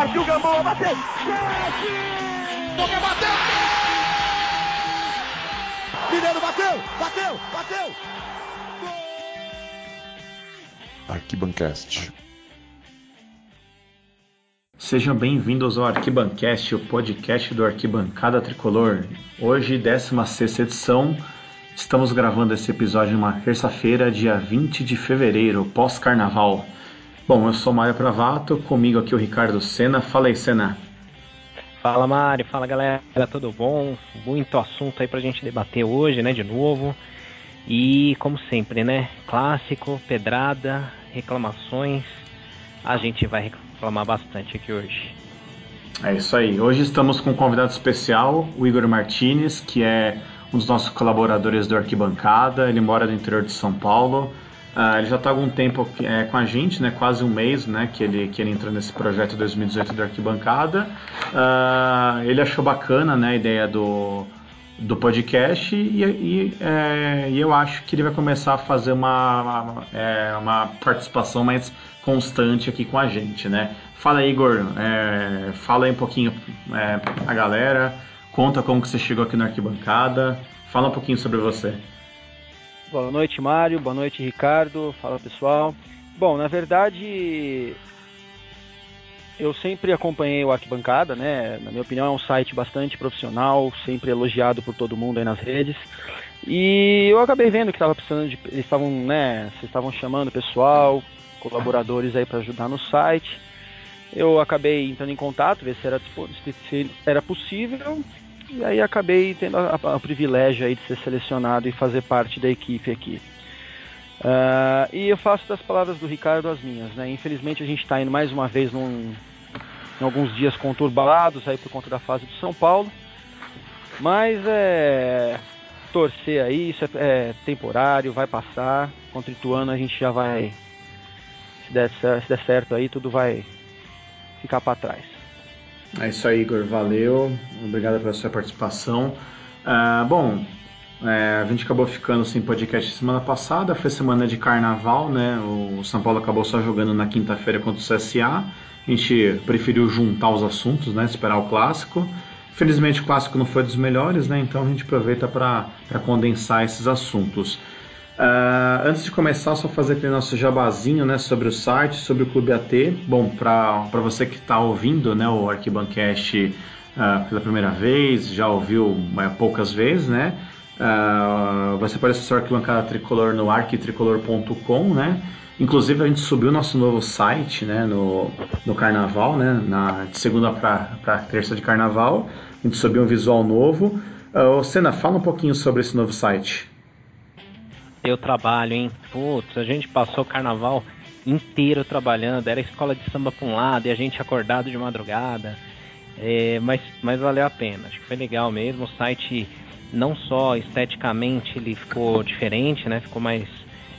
Partiu Gamboa, bateu! Chute! Boca bateu! Mineiro bateu! Bateu! Bateu! Arquibancast. Sejam bem-vindos ao Arquibancast, o podcast do Arquibancada Tricolor. Hoje, 16 edição, estamos gravando esse episódio numa terça-feira, dia 20 de fevereiro, pós-carnaval. Bom, eu sou Mário Pravato, comigo aqui o Ricardo Sena. Fala aí, Sena. Fala Mário, fala galera, tudo bom? Muito assunto aí pra gente debater hoje, né, de novo. E como sempre, né, clássico, pedrada, reclamações, a gente vai reclamar bastante aqui hoje. É isso aí. Hoje estamos com um convidado especial, o Igor Martinez, que é um dos nossos colaboradores do Arquibancada. Ele mora no interior de São Paulo. Uh, ele já está há algum tempo é, com a gente, né, quase um mês né, que, ele, que ele entrou nesse projeto 2018 do Arquibancada. Uh, ele achou bacana né, a ideia do, do podcast e, e, é, e, eu acho que ele vai começar a fazer uma, uma, é, uma, participação mais constante aqui com a gente. Né? Fala aí, Igor, é, fala aí um pouquinho é, a galera, conta como que você chegou aqui no Arquibancada, fala um pouquinho sobre você. Boa noite, Mário. Boa noite, Ricardo. Fala, pessoal. Bom, na verdade, eu sempre acompanhei o Arquibancada, né? Na minha opinião, é um site bastante profissional, sempre elogiado por todo mundo aí nas redes. E eu acabei vendo que estava precisando de. Eles estavam, né? Vocês estavam chamando pessoal, colaboradores aí para ajudar no site. Eu acabei entrando em contato, ver se era, se era possível e aí acabei tendo o privilégio aí de ser selecionado e fazer parte da equipe aqui. Uh, e eu faço das palavras do Ricardo as minhas, né? Infelizmente a gente está indo mais uma vez num, em alguns dias conturbados aí por conta da fase do São Paulo, mas é torcer aí, isso é, é temporário, vai passar. Contra o Ituano a gente já vai, se der, se der certo aí, tudo vai ficar para trás. É isso aí, Igor. Valeu. Obrigado pela sua participação. Uh, bom, é, a gente acabou ficando sem podcast semana passada, foi semana de carnaval, né? O São Paulo acabou só jogando na quinta-feira contra o CSA. A gente preferiu juntar os assuntos, né? Esperar o clássico. Felizmente o clássico não foi dos melhores, né? Então a gente aproveita para condensar esses assuntos. Uh, antes de começar, só fazer aquele nosso jabazinho né, sobre o site, sobre o Clube AT. Bom, para você que está ouvindo né, o Arquibancast uh, pela primeira vez, já ouviu uh, poucas vezes, né? Uh, você pode acessar o Arquibancada Tricolor no arquitricolor.com, né? Inclusive a gente subiu nosso novo site né, no, no carnaval, né, na, de segunda para terça de carnaval. A gente subiu um visual novo. Uh, Senna, fala um pouquinho sobre esse novo site teu trabalho, hein? Putz, a gente passou o carnaval inteiro trabalhando, era escola de samba pra um lado e a gente acordado de madrugada. É, mas, mas valeu a pena, acho que foi legal mesmo. O site, não só esteticamente, ele ficou diferente, né? Ficou mais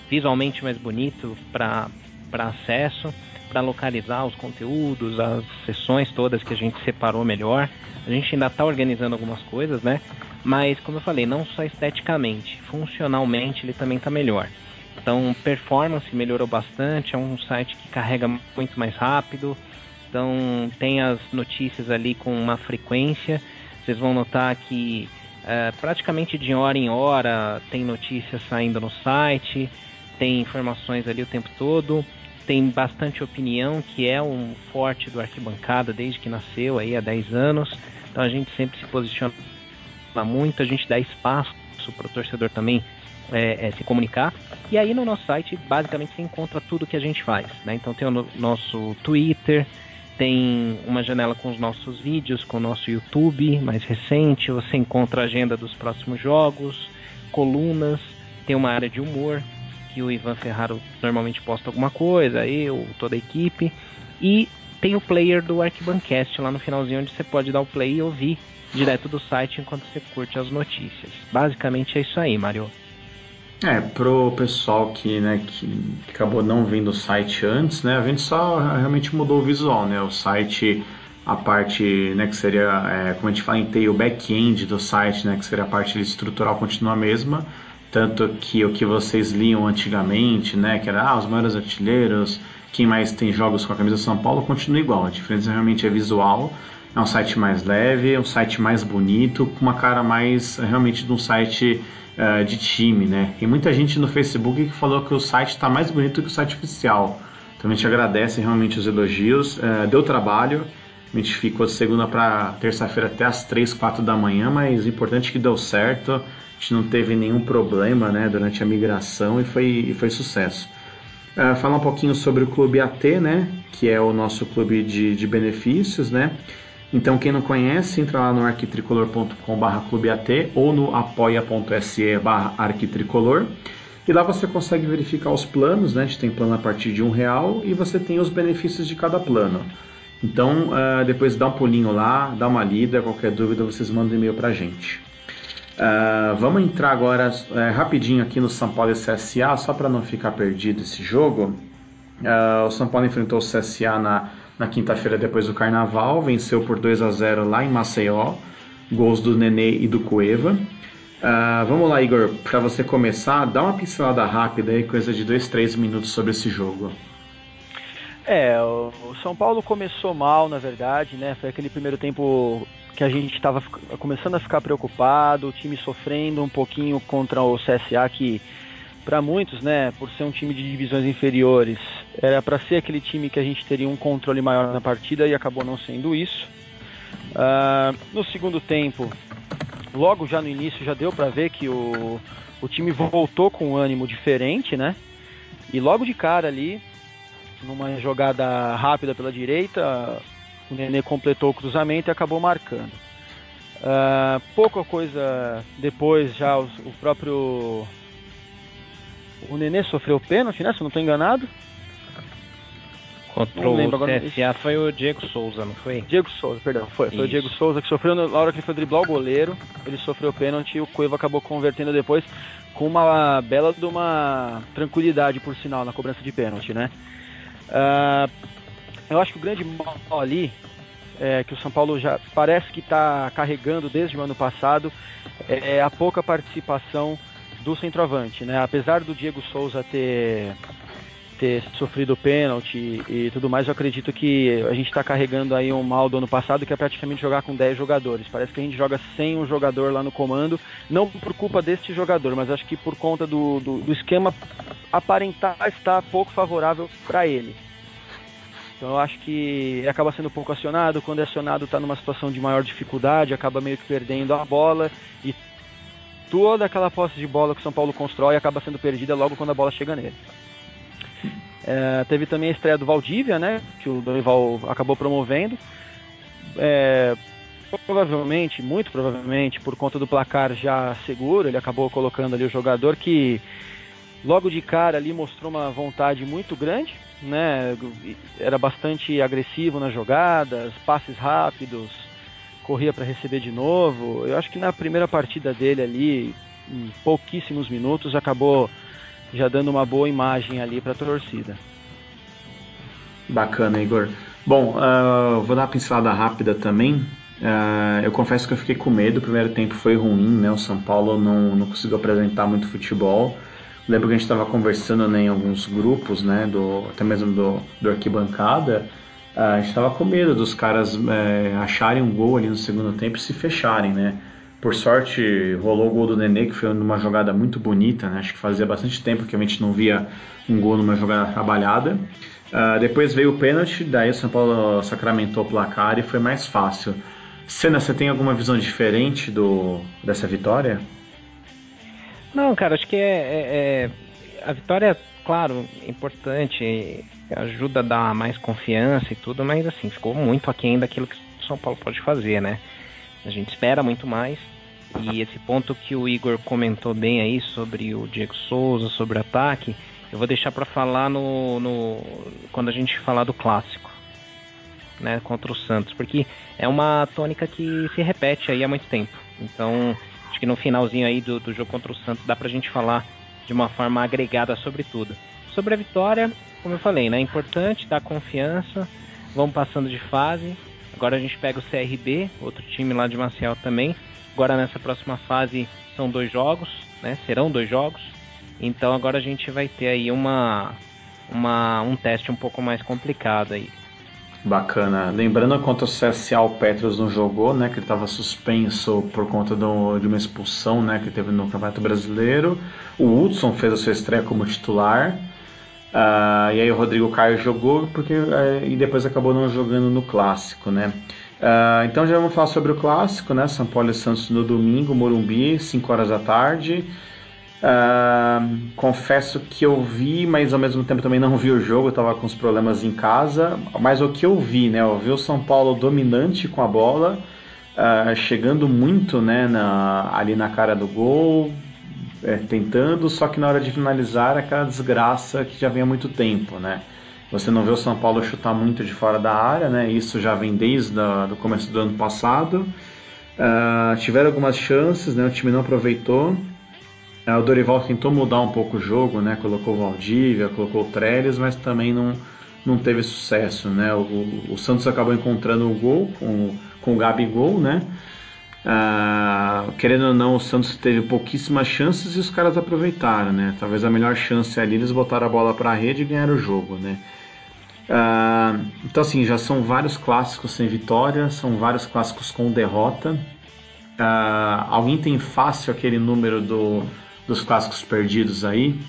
visualmente mais bonito para acesso, para localizar os conteúdos, as sessões todas que a gente separou melhor. A gente ainda está organizando algumas coisas, né? Mas, como eu falei, não só esteticamente, funcionalmente ele também está melhor. Então, performance melhorou bastante, é um site que carrega muito mais rápido. Então, tem as notícias ali com uma frequência. Vocês vão notar que é, praticamente de hora em hora tem notícias saindo no site, tem informações ali o tempo todo, tem bastante opinião, que é um forte do Arquibancada desde que nasceu aí há 10 anos. Então, a gente sempre se posiciona muito, a gente dá espaço para o torcedor também é, é, se comunicar. E aí no nosso site, basicamente, você encontra tudo que a gente faz. Né? Então tem o no, nosso Twitter, tem uma janela com os nossos vídeos, com o nosso YouTube mais recente, você encontra a agenda dos próximos jogos, colunas, tem uma área de humor, que o Ivan Ferraro normalmente posta alguma coisa, eu, toda a equipe, e tem o player do Arquibancast lá no finalzinho, onde você pode dar o play e ouvir direto do site enquanto você curte as notícias. Basicamente é isso aí, Mario. É, pro pessoal que, né, que acabou não vendo o site antes, né, a gente só realmente mudou o visual, né, o site, a parte, né, que seria, é, como a gente fala o back-end do site, né, que seria a parte estrutural continua a mesma, tanto que o que vocês liam antigamente, né, que era, ah, os maiores artilheiros, quem mais tem jogos com a camisa São Paulo continua igual. A diferença realmente é visual. É um site mais leve, é um site mais bonito, com uma cara mais realmente de um site uh, de time, né? Tem muita gente no Facebook que falou que o site está mais bonito que o site oficial. Então a gente agradece realmente os elogios. Uh, deu trabalho, a gente ficou de segunda para terça-feira até as 3, 4 da manhã, mas o importante é que deu certo. A gente não teve nenhum problema né, durante a migração e foi, e foi sucesso. Uh, falar um pouquinho sobre o Clube AT, né, que é o nosso clube de, de benefícios, né? Então, quem não conhece, entra lá no arquitricolor.com.br clubeat ou no apoia.se arquitricolor. E lá você consegue verificar os planos, né? A gente tem plano a partir de um real e você tem os benefícios de cada plano. Então, uh, depois dá um pulinho lá, dá uma lida, qualquer dúvida vocês mandam e-mail pra gente. Uh, vamos entrar agora uh, rapidinho aqui no São Paulo e CSA, só para não ficar perdido esse jogo. Uh, o São Paulo enfrentou o CSA na na quinta-feira depois do Carnaval, venceu por 2 a 0 lá em Maceió, gols do Nenê e do Cueva. Uh, vamos lá, Igor, para você começar, dá uma pincelada rápida aí, coisa de 2, 3 minutos sobre esse jogo. É, o São Paulo começou mal, na verdade, né? Foi aquele primeiro tempo que a gente estava começando a ficar preocupado, o time sofrendo um pouquinho contra o CSA, que para muitos, né, por ser um time de divisões inferiores, era para ser aquele time que a gente teria um controle maior na partida e acabou não sendo isso. Uh, no segundo tempo, logo já no início já deu para ver que o, o time voltou com um ânimo diferente, né? E logo de cara ali, numa jogada rápida pela direita, o Nenê completou o cruzamento e acabou marcando. Uh, pouca coisa depois, já o, o próprio o Nenê sofreu pênalti, né? Se eu não estou enganado. Contra o CSA foi o Diego Souza, não foi? Diego Souza, perdão, foi. Foi Isso. o Diego Souza que sofreu na hora que ele foi driblar o goleiro. Ele sofreu pênalti e o Cueva acabou convertendo depois com uma bela de uma tranquilidade, por sinal, na cobrança de pênalti, né? Uh, eu acho que o grande mal ali é, que o São Paulo já parece que está carregando desde o ano passado é a pouca participação do centroavante, né? Apesar do Diego Souza ter ter sofrido pênalti e tudo mais, eu acredito que a gente está carregando aí um mal do ano passado que é praticamente jogar com 10 jogadores. Parece que a gente joga sem um jogador lá no comando, não por culpa deste jogador, mas acho que por conta do, do, do esquema aparentar estar pouco favorável para ele. Então eu acho que acaba sendo pouco acionado, quando é acionado está numa situação de maior dificuldade, acaba meio que perdendo a bola e toda aquela posse de bola que o São Paulo constrói acaba sendo perdida logo quando a bola chega nele. É, teve também a estreia do Valdívia, né, que o Dorival acabou promovendo. É, provavelmente, muito provavelmente, por conta do placar já seguro, ele acabou colocando ali o jogador que logo de cara ali mostrou uma vontade muito grande, né? Era bastante agressivo nas jogadas, passes rápidos, corria para receber de novo. Eu acho que na primeira partida dele ali, em pouquíssimos minutos, acabou já dando uma boa imagem ali para a torcida. Bacana, Igor. Bom, uh, vou dar uma pincelada rápida também. Uh, eu confesso que eu fiquei com medo. O primeiro tempo foi ruim, né? O São Paulo não, não conseguiu apresentar muito futebol. Lembro que a gente estava conversando né, em alguns grupos, né? Do, até mesmo do, do arquibancada a gente estava com medo dos caras é, acharem um gol ali no segundo tempo e se fecharem, né? Por sorte, rolou o gol do Nenê, que foi numa jogada muito bonita, né? Acho que fazia bastante tempo que a gente não via um gol numa jogada trabalhada. Uh, depois veio o pênalti, daí o São Paulo sacramentou o placar e foi mais fácil. Senna, você tem alguma visão diferente do, dessa vitória? Não, cara, acho que é, é, é a vitória claro, importante, ajuda a dar mais confiança e tudo, mas assim, ficou muito aquém daquilo que o São Paulo pode fazer, né? A gente espera muito mais. E esse ponto que o Igor comentou bem aí sobre o Diego Souza, sobre o ataque, eu vou deixar para falar no, no, quando a gente falar do clássico, né, contra o Santos, porque é uma tônica que se repete aí há muito tempo. Então, acho que no finalzinho aí do, do jogo contra o Santos dá pra gente falar de uma forma agregada sobre tudo. Sobre a vitória, como eu falei, né, é importante dar confiança, vamos passando de fase. Agora a gente pega o CRB, outro time lá de Marcial também. Agora nessa próxima fase são dois jogos, né? Serão dois jogos. Então agora a gente vai ter aí uma uma, um teste um pouco mais complicado aí. Bacana. Lembrando quanto o CSA, o Petros não jogou, né? Que ele estava suspenso por conta do, de uma expulsão, né? Que teve no Campeonato Brasileiro. O Hudson fez a sua estreia como titular. Uh, e aí o Rodrigo Caio jogou porque uh, e depois acabou não jogando no clássico, né? Uh, então já vamos falar sobre o clássico, né? São Paulo e Santos no domingo, Morumbi, 5 horas da tarde. Uh, confesso que eu vi, mas ao mesmo tempo também não vi o jogo, eu estava com os problemas em casa. Mas o que eu vi, né? Eu vi o São Paulo dominante com a bola, uh, chegando muito né, na, ali na cara do gol, é, tentando, só que na hora de finalizar aquela desgraça que já vem há muito tempo, né? Você não vê o São Paulo chutar muito de fora da área, né? Isso já vem desde o começo do ano passado. Uh, tiveram algumas chances, né? O time não aproveitou. É, o Dorival tentou mudar um pouco o jogo, né? Colocou o Valdívia, colocou o Trellis, mas também não, não teve sucesso, né? O, o Santos acabou encontrando o gol com, com o Gabigol, né? Ah, querendo ou não, o Santos teve pouquíssimas chances e os caras aproveitaram, né? Talvez a melhor chance ali eles botaram a bola para a rede e ganharam o jogo, né? Ah, então assim, já são vários clássicos sem vitória, são vários clássicos com derrota. Ah, alguém tem fácil aquele número do dos clássicos perdidos aí?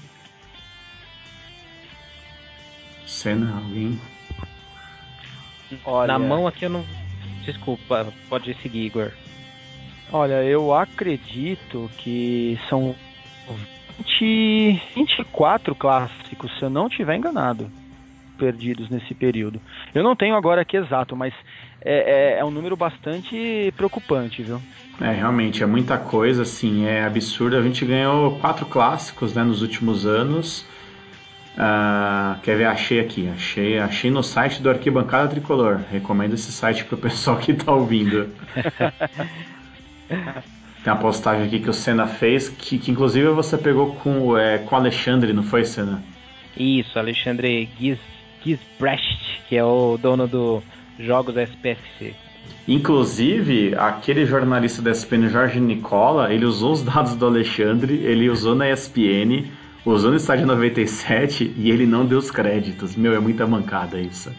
Cena, alguém? Olha... Na mão aqui eu não. Desculpa, pode seguir, Igor. Olha, eu acredito que são 20, 24 clássicos, se eu não estiver enganado, perdidos nesse período. Eu não tenho agora aqui exato, mas é, é, é um número bastante preocupante, viu? É, realmente, é muita coisa, assim, é absurdo. A gente ganhou quatro clássicos né, nos últimos anos. Uh, quer ver? Achei aqui, achei, achei no site do Arquibancada Tricolor. Recomendo esse site pro pessoal que tá ouvindo. Tem uma postagem aqui que o Senna fez, que, que inclusive você pegou com, é, com o Alexandre, não foi, Senna? Isso, Alexandre Giz, Gizbrecht, que é o dono do Jogos SPFC. Inclusive, aquele jornalista da ESPN, Jorge Nicola, ele usou os dados do Alexandre, ele usou na ESPN, usou no estádio 97 e ele não deu os créditos. Meu, é muita mancada isso.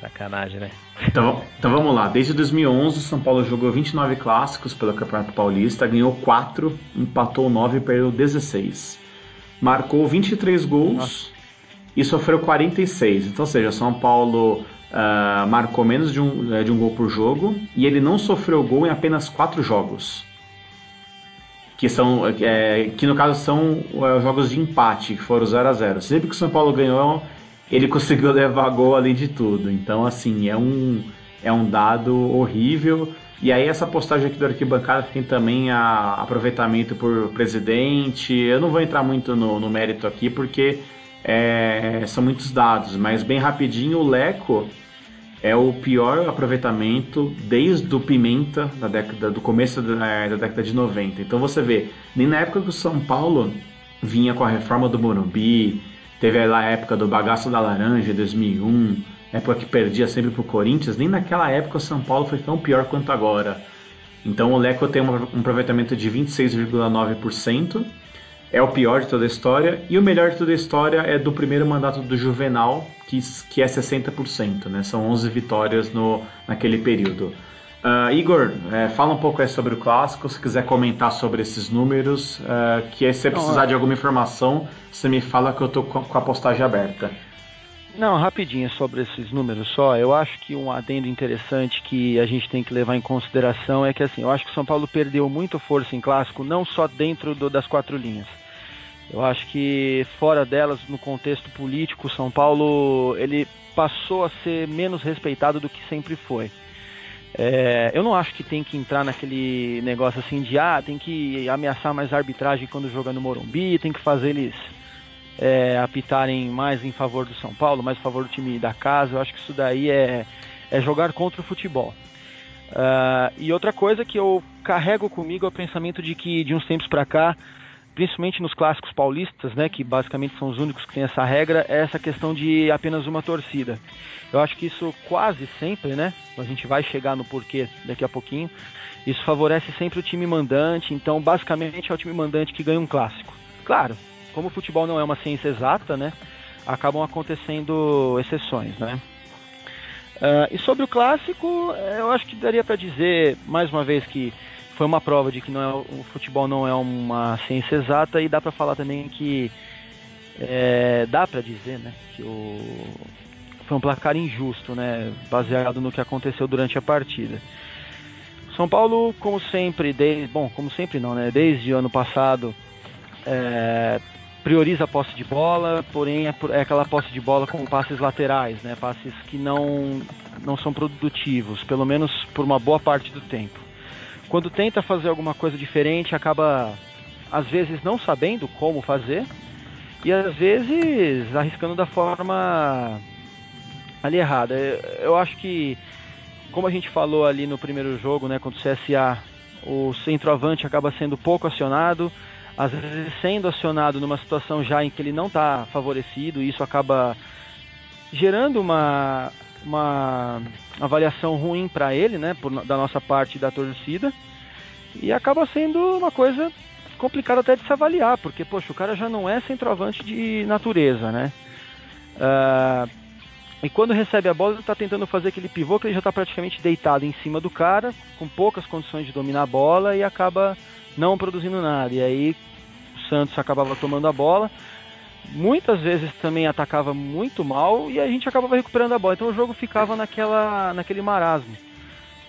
Sacanagem, né? Então, então vamos lá. Desde 2011, o São Paulo jogou 29 clássicos pelo Campeonato Paulista, ganhou 4, empatou 9 e perdeu 16. Marcou 23 gols Nossa. e sofreu 46. Então, ou seja, São Paulo uh, marcou menos de um, eh, de um gol por jogo e ele não sofreu gol em apenas quatro jogos. Que, são, é, que no caso são é, jogos de empate, que foram 0 a 0 Sempre que o São Paulo ganhou, ele conseguiu levar gol além de tudo. Então, assim, é um, é um dado horrível. E aí essa postagem aqui do Arquibancada tem também a aproveitamento por presidente. Eu não vou entrar muito no, no mérito aqui porque é, são muitos dados, mas bem rapidinho o Leco é o pior aproveitamento desde o Pimenta da década do começo da, é, da, década de 90. Então você vê, nem na época que o São Paulo vinha com a reforma do Morumbi, teve lá a época do bagaço da laranja, 2001, época que perdia sempre pro Corinthians, nem naquela época o São Paulo foi tão pior quanto agora. Então o Leco tem um aproveitamento de 26,9%, é o pior de toda a história, e o melhor de toda a história é do primeiro mandato do Juvenal, que, que é 60%, né? São 11 vitórias no, naquele período. Uh, Igor, é, fala um pouco sobre o clássico, se quiser comentar sobre esses números, uh, que se você precisar é. de alguma informação, você me fala que eu estou com a postagem aberta. Não, rapidinho sobre esses números só. Eu acho que um adendo interessante que a gente tem que levar em consideração é que assim, eu acho que o São Paulo perdeu muito força em clássico, não só dentro do, das quatro linhas. Eu acho que fora delas, no contexto político, São Paulo ele passou a ser menos respeitado do que sempre foi. É, eu não acho que tem que entrar naquele negócio assim de ah, tem que ameaçar mais a arbitragem quando joga no Morumbi, tem que fazer eles é, apitarem mais em favor do São Paulo, mais em favor do time da casa. Eu acho que isso daí é, é jogar contra o futebol. Uh, e outra coisa que eu carrego comigo é o pensamento de que de uns tempos para cá principalmente nos clássicos paulistas, né, que basicamente são os únicos que têm essa regra, é essa questão de apenas uma torcida. Eu acho que isso quase sempre, né, a gente vai chegar no porquê daqui a pouquinho, isso favorece sempre o time mandante, então basicamente é o time mandante que ganha um clássico. Claro, como o futebol não é uma ciência exata, né, acabam acontecendo exceções, né? Uh, e sobre o clássico, eu acho que daria para dizer mais uma vez que foi uma prova de que não é, o futebol não é uma ciência exata e dá para falar também que é, dá para dizer, né, que o, foi um placar injusto, né, baseado no que aconteceu durante a partida. São Paulo, como sempre, desde, bom, como sempre não, né, desde o ano passado, é, prioriza a posse de bola, porém é, é, aquela posse de bola com passes laterais, né, passes que não não são produtivos, pelo menos por uma boa parte do tempo. Quando tenta fazer alguma coisa diferente, acaba às vezes não sabendo como fazer e às vezes arriscando da forma ali errada. Eu acho que, como a gente falou ali no primeiro jogo, né, contra o CSA, o centroavante acaba sendo pouco acionado, às vezes sendo acionado numa situação já em que ele não está favorecido, e isso acaba gerando uma, uma avaliação ruim para ele, né, por, da nossa parte da torcida, e acaba sendo uma coisa complicado até de se avaliar, porque, poxa, o cara já não é centroavante de natureza, né? Uh, e quando recebe a bola, ele está tentando fazer aquele pivô que ele já está praticamente deitado em cima do cara, com poucas condições de dominar a bola e acaba não produzindo nada. E aí o Santos acabava tomando a bola. Muitas vezes também atacava muito mal e a gente acabava recuperando a bola. Então o jogo ficava naquela, naquele marasmo.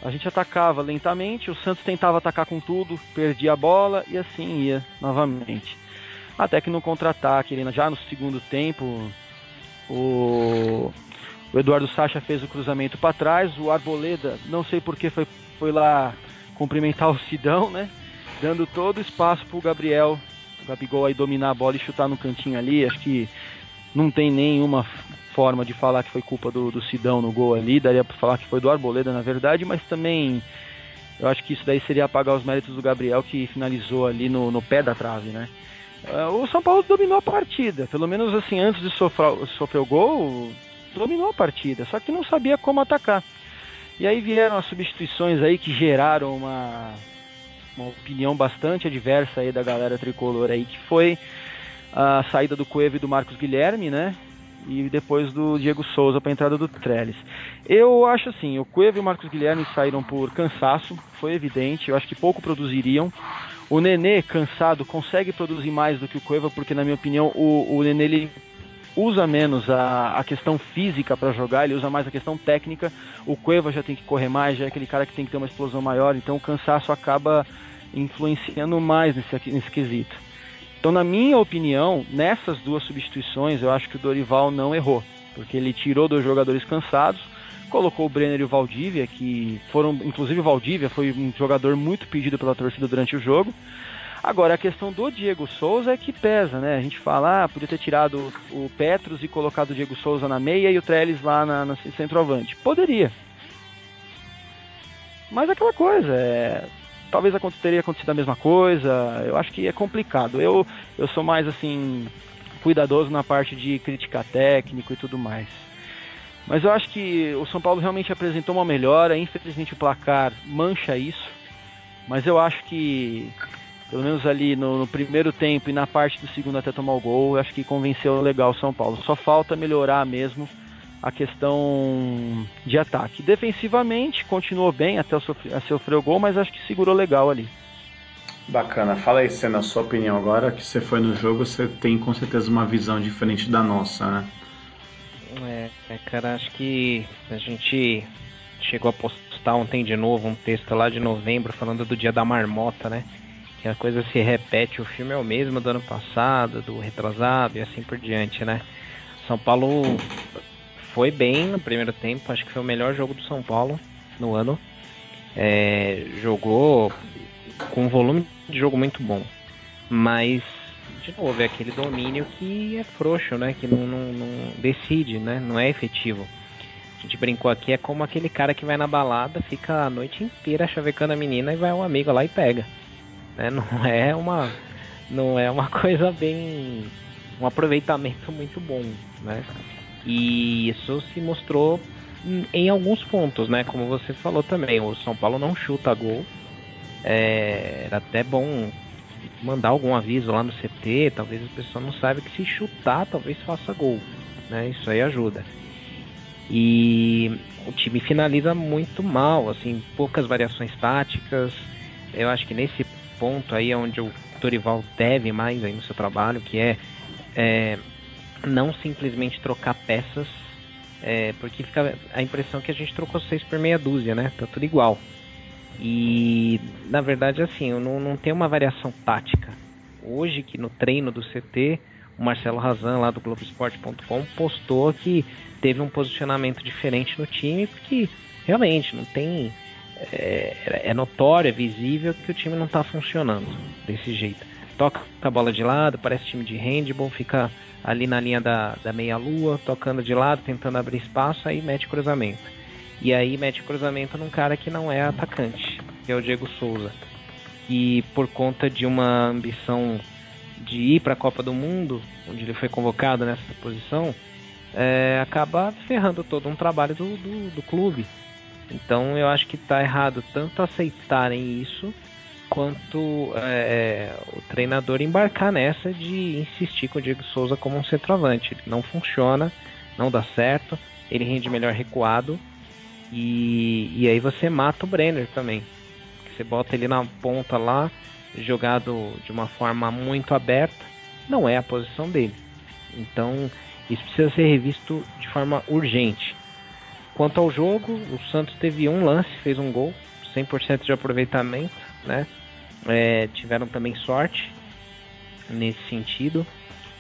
A gente atacava lentamente, o Santos tentava atacar com tudo, perdia a bola e assim ia novamente. Até que no contra-ataque, já no segundo tempo, o, o Eduardo Sacha fez o cruzamento para trás, o Arboleda, não sei porque foi, foi lá cumprimentar o Sidão, né? Dando todo o espaço para o Gabriel, Gabigol aí dominar a bola e chutar no cantinho ali. Acho que não tem nenhuma forma de falar que foi culpa do, do Sidão no gol ali, daria para falar que foi do Arboleda na verdade, mas também eu acho que isso daí seria apagar os méritos do Gabriel que finalizou ali no, no pé da trave, né? Uh, o São Paulo dominou a partida, pelo menos assim, antes de sofrer, sofrer o gol, dominou a partida, só que não sabia como atacar. E aí vieram as substituições aí que geraram uma, uma opinião bastante adversa aí da galera tricolor aí, que foi a saída do Cueva e do Marcos Guilherme, né? e depois do Diego Souza para a entrada do Trellis. Eu acho assim, o Cueva e o Marcos Guilherme saíram por cansaço, foi evidente, eu acho que pouco produziriam. O Nenê, cansado, consegue produzir mais do que o Cueva, porque na minha opinião o, o Nenê ele usa menos a, a questão física para jogar, ele usa mais a questão técnica. O Cueva já tem que correr mais, já é aquele cara que tem que ter uma explosão maior, então o cansaço acaba influenciando mais nesse, nesse quesito. Então, na minha opinião, nessas duas substituições, eu acho que o Dorival não errou, porque ele tirou dois jogadores cansados, colocou o Brenner e o Valdívia, que foram, inclusive o Valdívia foi um jogador muito pedido pela torcida durante o jogo. Agora, a questão do Diego Souza é que pesa, né? A gente fala, ah, podia ter tirado o Petros e colocado o Diego Souza na meia e o Trellis lá na, na centroavante. Poderia. Mas aquela coisa, é, talvez teria acontecido a mesma coisa. Eu acho que é complicado. Eu, eu sou mais assim cuidadoso na parte de criticar técnico e tudo mais. Mas eu acho que o São Paulo realmente apresentou uma melhora. Infelizmente o placar mancha isso. Mas eu acho que, pelo menos ali no, no primeiro tempo e na parte do segundo até tomar o gol, eu acho que convenceu legal o São Paulo. Só falta melhorar mesmo a questão de ataque. Defensivamente, continuou bem até sofrer, sofrer o gol, mas acho que segurou legal ali. Bacana. Fala aí, Senna, a sua opinião agora, que você foi no jogo, você tem com certeza uma visão diferente da nossa, né? É, é cara, acho que a gente chegou a postar ontem de novo um texto lá de novembro falando do dia da marmota, né? Que a coisa se repete, o filme é o mesmo do ano passado, do retrasado e assim por diante, né? São Paulo foi bem no primeiro tempo, acho que foi o melhor jogo do São Paulo no ano. É, jogou com um volume de jogo muito bom, mas de novo é aquele domínio que é frouxo, né? Que não, não, não decide, né? Não é efetivo. A gente brincou aqui é como aquele cara que vai na balada, fica a noite inteira chavecando a menina e vai um amigo lá e pega. Né? Não é uma não é uma coisa bem um aproveitamento muito bom, né? E isso se mostrou em alguns pontos, né? Como você falou também, o São Paulo não chuta gol. É, era até bom mandar algum aviso lá no CT, talvez o pessoal não saiba que se chutar, talvez faça gol. né? Isso aí ajuda. E o time finaliza muito mal, assim, poucas variações táticas. Eu acho que nesse ponto aí onde o Dorival deve mais aí no seu trabalho, que é, é não simplesmente trocar peças, é, porque fica a impressão que a gente trocou seis por meia dúzia, né? Tá tudo igual. E na verdade, assim, não, não tem uma variação tática. Hoje, que no treino do CT, o Marcelo Razan, lá do Globoesporte.com, postou que teve um posicionamento diferente no time, porque realmente não tem. É, é notório, é visível que o time não está funcionando desse jeito. Toca a bola de lado, parece time de handball, fica ali na linha da, da meia-lua, tocando de lado, tentando abrir espaço, aí mete cruzamento. E aí mete cruzamento num cara que não é atacante, que é o Diego Souza. E por conta de uma ambição de ir para a Copa do Mundo, onde ele foi convocado nessa posição, é, acaba ferrando todo um trabalho do, do, do clube. Então eu acho que está errado tanto aceitarem isso quanto é, é, o treinador embarcar nessa de insistir com o Diego Souza como um centroavante. Não funciona, não dá certo, ele rende melhor recuado e, e aí você mata o Brenner também. Você bota ele na ponta lá, jogado de uma forma muito aberta, não é a posição dele. Então isso precisa ser revisto de forma urgente. Quanto ao jogo, o Santos teve um lance, fez um gol, 100% de aproveitamento, né? É, tiveram também sorte nesse sentido.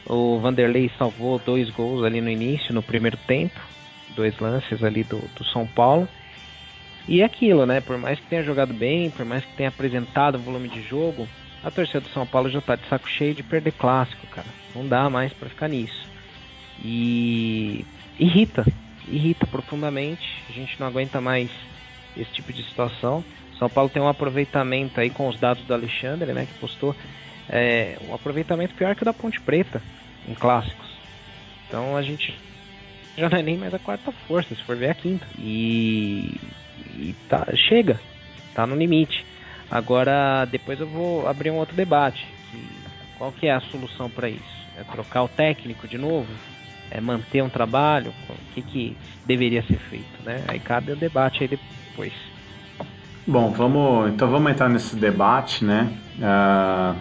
O Vanderlei salvou dois gols ali no início, no primeiro tempo, dois lances ali do, do São Paulo. E é aquilo, né? Por mais que tenha jogado bem, por mais que tenha apresentado volume de jogo, a torcida do São Paulo já tá de saco cheio de perder clássico, cara. Não dá mais para ficar nisso. E irrita, irrita profundamente. A gente não aguenta mais esse tipo de situação. São Paulo tem um aproveitamento aí com os dados do Alexandre, né, que postou é, um aproveitamento pior que o da Ponte Preta em clássicos. Então a gente já não é nem mais a quarta força, se for ver a quinta. E, e tá, chega, tá no limite. Agora depois eu vou abrir um outro debate. Que, qual que é a solução para isso? É trocar o técnico de novo? É manter um trabalho? O que, que deveria ser feito? Né? Aí cabe o debate aí depois. Bom, vamos então vamos entrar nesse debate, né? Uh,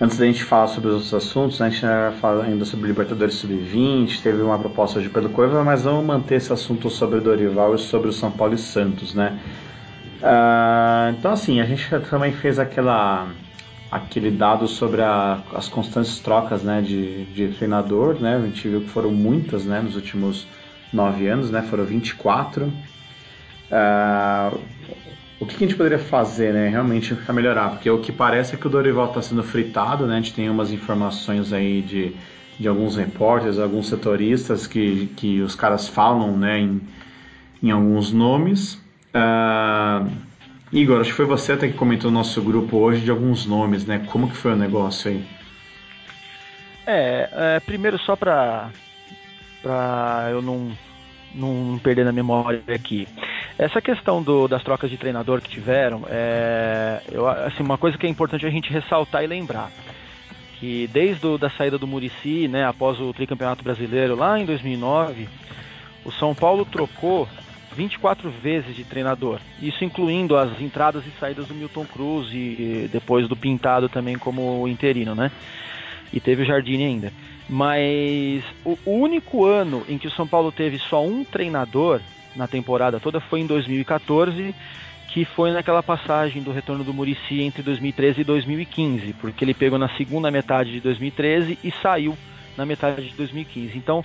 antes da gente falar sobre os outros assuntos, a gente fala ainda sobre Libertadores Sub-20, teve uma proposta de Pedro Coiva, mas vamos manter esse assunto sobre Dorival e sobre o São Paulo e Santos, né? Uh, então assim, a gente também fez aquela aquele dado sobre a, as constantes trocas né, de, de treinador, né? A gente viu que foram muitas né, nos últimos nove anos, né? Foram 24. Uh, o que, que, a gente poderia fazer, né, realmente para melhorar? Porque o que parece é que o Dorival está sendo fritado, né? A gente tem umas informações aí de, de alguns repórteres, alguns setoristas que, que os caras falam, né, em, em alguns nomes. Uh, Igor, acho que foi você até que comentou no nosso grupo hoje de alguns nomes, né? Como que foi o negócio aí? É, é primeiro só para para eu não não perder na memória aqui. Essa questão do, das trocas de treinador que tiveram, é, eu, assim, uma coisa que é importante a gente ressaltar e lembrar que desde do, da saída do Murici, né, após o tricampeonato brasileiro lá em 2009, o São Paulo trocou 24 vezes de treinador, isso incluindo as entradas e saídas do Milton Cruz e depois do Pintado também como interino, né? E teve o Jardine ainda. Mas o único ano em que o São Paulo teve só um treinador na temporada toda foi em 2014, que foi naquela passagem do retorno do Murici entre 2013 e 2015, porque ele pegou na segunda metade de 2013 e saiu na metade de 2015. Então,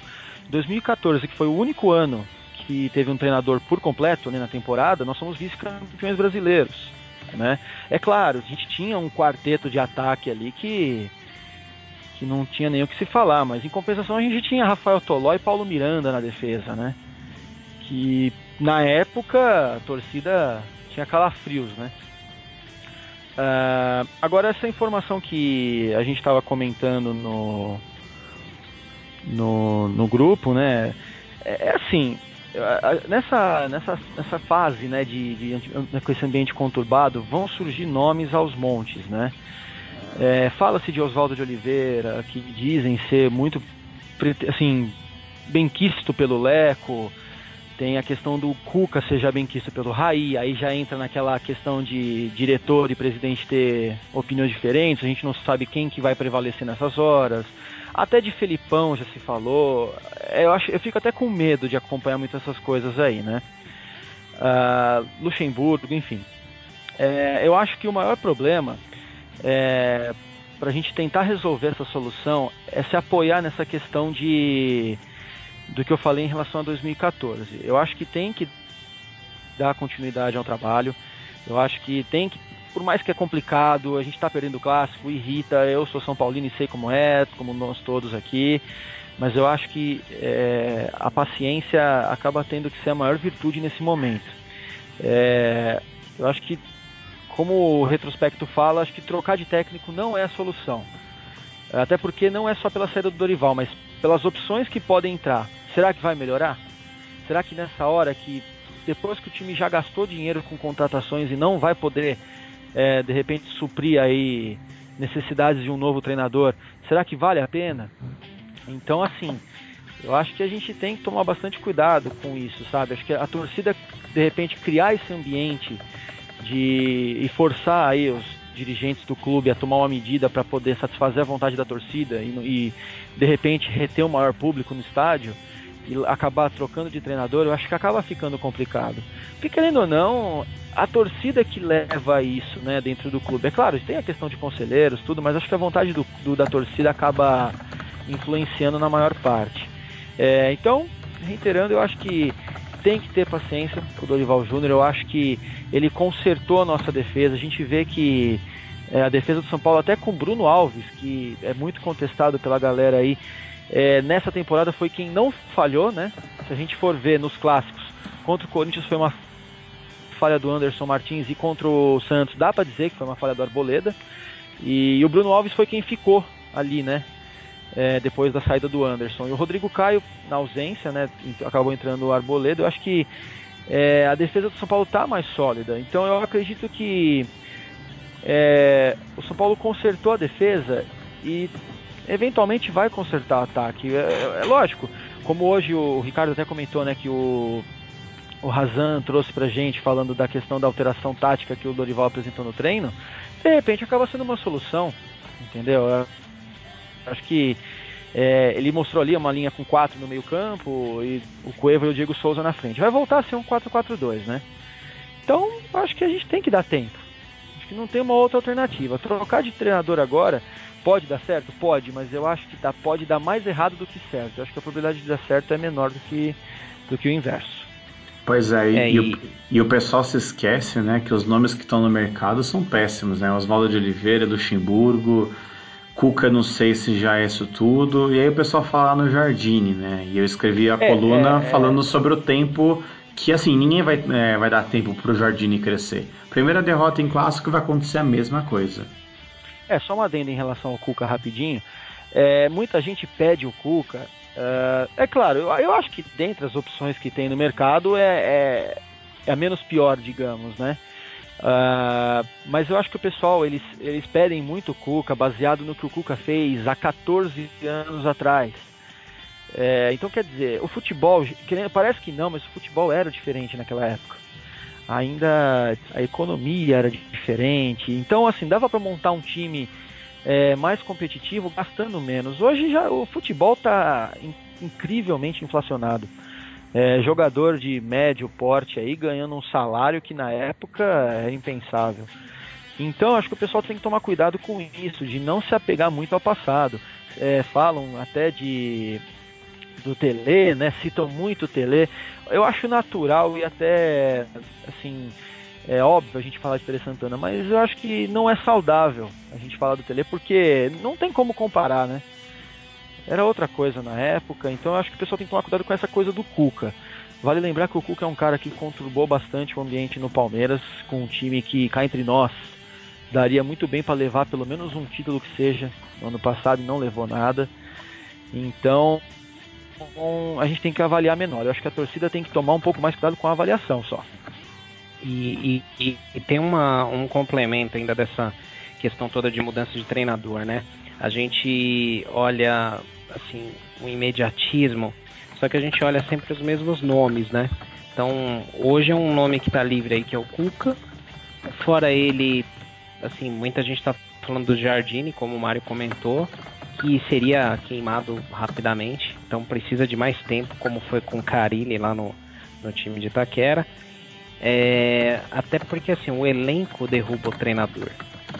2014, que foi o único ano que teve um treinador por completo né, na temporada, nós somos vice-campeões brasileiros. Né? É claro, a gente tinha um quarteto de ataque ali que, que não tinha nem o que se falar, mas em compensação a gente tinha Rafael Toló e Paulo Miranda na defesa, né? Que na época a torcida tinha calafrios, né? Uh, agora essa informação que a gente estava comentando no, no, no grupo, né? É, é assim, nessa, nessa, nessa fase né, de, de, de, com esse ambiente conturbado, vão surgir nomes aos montes, né? É, Fala-se de Oswaldo de Oliveira, que dizem ser muito assim bem quisto pelo Leco, tem a questão do Cuca seja bem quisto pelo Raí, aí já entra naquela questão de diretor e presidente ter opiniões diferentes, a gente não sabe quem que vai prevalecer nessas horas. Até de Felipão já se falou. Eu, acho, eu fico até com medo de acompanhar muito essas coisas aí, né? Uh, Luxemburgo, enfim. É, eu acho que o maior problema é, para a gente tentar resolver essa solução é se apoiar nessa questão de do que eu falei em relação a 2014. Eu acho que tem que dar continuidade ao trabalho. Eu acho que tem que, por mais que é complicado, a gente está perdendo o clássico, irrita. Eu sou São Paulino e sei como é, como nós todos aqui. Mas eu acho que é, a paciência acaba tendo que ser a maior virtude nesse momento. É, eu acho que como o retrospecto fala, acho que trocar de técnico não é a solução. Até porque não é só pela saída do Dorival, mas pelas opções que podem entrar. Será que vai melhorar? Será que nessa hora que depois que o time já gastou dinheiro com contratações e não vai poder é, de repente suprir aí necessidades de um novo treinador, será que vale a pena? Então assim, eu acho que a gente tem que tomar bastante cuidado com isso, sabe? Acho que a torcida de repente criar esse ambiente de e forçar aí os dirigentes do clube a tomar uma medida para poder satisfazer a vontade da torcida e, e, de repente reter o maior público no estádio e acabar trocando de treinador, eu acho que acaba ficando complicado. Porque querendo ou não, a torcida que leva isso, né, dentro do clube. É claro, tem a questão de conselheiros, tudo, mas acho que a vontade do, do da torcida acaba influenciando na maior parte. É, então, reiterando, eu acho que tem que ter paciência com o Dorival Júnior. Eu acho que ele consertou a nossa defesa. A gente vê que é, a defesa do São Paulo, até com Bruno Alves, que é muito contestado pela galera aí, é, nessa temporada foi quem não falhou, né? Se a gente for ver nos clássicos, contra o Corinthians foi uma falha do Anderson Martins e contra o Santos dá para dizer que foi uma falha do Arboleda. E, e o Bruno Alves foi quem ficou ali, né? é, depois da saída do Anderson. E o Rodrigo Caio, na ausência, né, acabou entrando o Arboleda. Eu acho que é, a defesa do São Paulo está mais sólida. Então eu acredito que é, o São Paulo consertou a defesa e eventualmente vai consertar o ataque. É, é, é lógico, como hoje o Ricardo até comentou, né, que o o Razan trouxe pra gente falando da questão da alteração tática que o Dorival apresentou no treino, de repente acaba sendo uma solução, entendeu? Acho que é, ele mostrou ali uma linha com quatro no meio campo e o Cueva e o Diego Souza na frente. Vai voltar a ser um 4-4-2, né? Então, acho que a gente tem que dar tempo. Acho que não tem uma outra alternativa. Trocar de treinador agora pode dar certo? Pode, mas eu acho que dá, pode dar mais errado do que certo. Eu acho que a probabilidade de dar certo é menor do que, do que o inverso. Pois é, e, é, e... O, e, o, pessoal se esquece, né, que os nomes que estão no mercado são péssimos, né? Oswaldo de Oliveira, Luxemburgo, Cuca, não sei se já é isso tudo. E aí o pessoal fala no Jardine, né? E eu escrevi a é, coluna é, é. falando é... sobre o tempo que, assim, ninguém vai, é, vai dar tempo pro Jardine crescer. Primeira derrota em clássico vai acontecer a mesma coisa. É, só uma adenda em relação ao Cuca rapidinho. É, muita gente pede o Cuca. É, é claro, eu, eu, acho que dentre as opções que tem no mercado é, é, é a menos pior, digamos, né? Uh, mas eu acho que o pessoal, eles, eles pedem muito o Cuca, baseado no que o Cuca fez há 14 anos atrás. É, então, quer dizer, o futebol, parece que não, mas o futebol era diferente naquela época. Ainda a economia era diferente. Então, assim, dava para montar um time é, mais competitivo gastando menos. Hoje já o futebol está incrivelmente inflacionado é, jogador de médio porte aí ganhando um salário que na época é impensável. Então acho que o pessoal tem que tomar cuidado com isso, de não se apegar muito ao passado. É, falam até de do Tele, né? Citam muito o Tele. Eu acho natural e até assim é óbvio a gente falar de Tele Santana, mas eu acho que não é saudável a gente falar do Tele porque não tem como comparar, né? era outra coisa na época, então eu acho que o pessoal tem que tomar cuidado com essa coisa do Cuca. Vale lembrar que o Cuca é um cara que conturbou bastante o ambiente no Palmeiras, com um time que, cá entre nós, daria muito bem para levar pelo menos um título que seja no ano passado e não levou nada. Então, a gente tem que avaliar menor. Eu acho que a torcida tem que tomar um pouco mais cuidado com a avaliação só. E, e, e tem uma, um complemento ainda dessa questão toda de mudança de treinador, né? A gente olha assim o imediatismo, só que a gente olha sempre os mesmos nomes, né? Então, hoje é um nome que está livre aí, que é o Cuca. Fora ele, assim, muita gente está falando do Jardine, como o Mário comentou, que seria queimado rapidamente, então precisa de mais tempo, como foi com Carilli lá no, no time de Itaquera. É, até porque assim, o elenco derruba o treinador.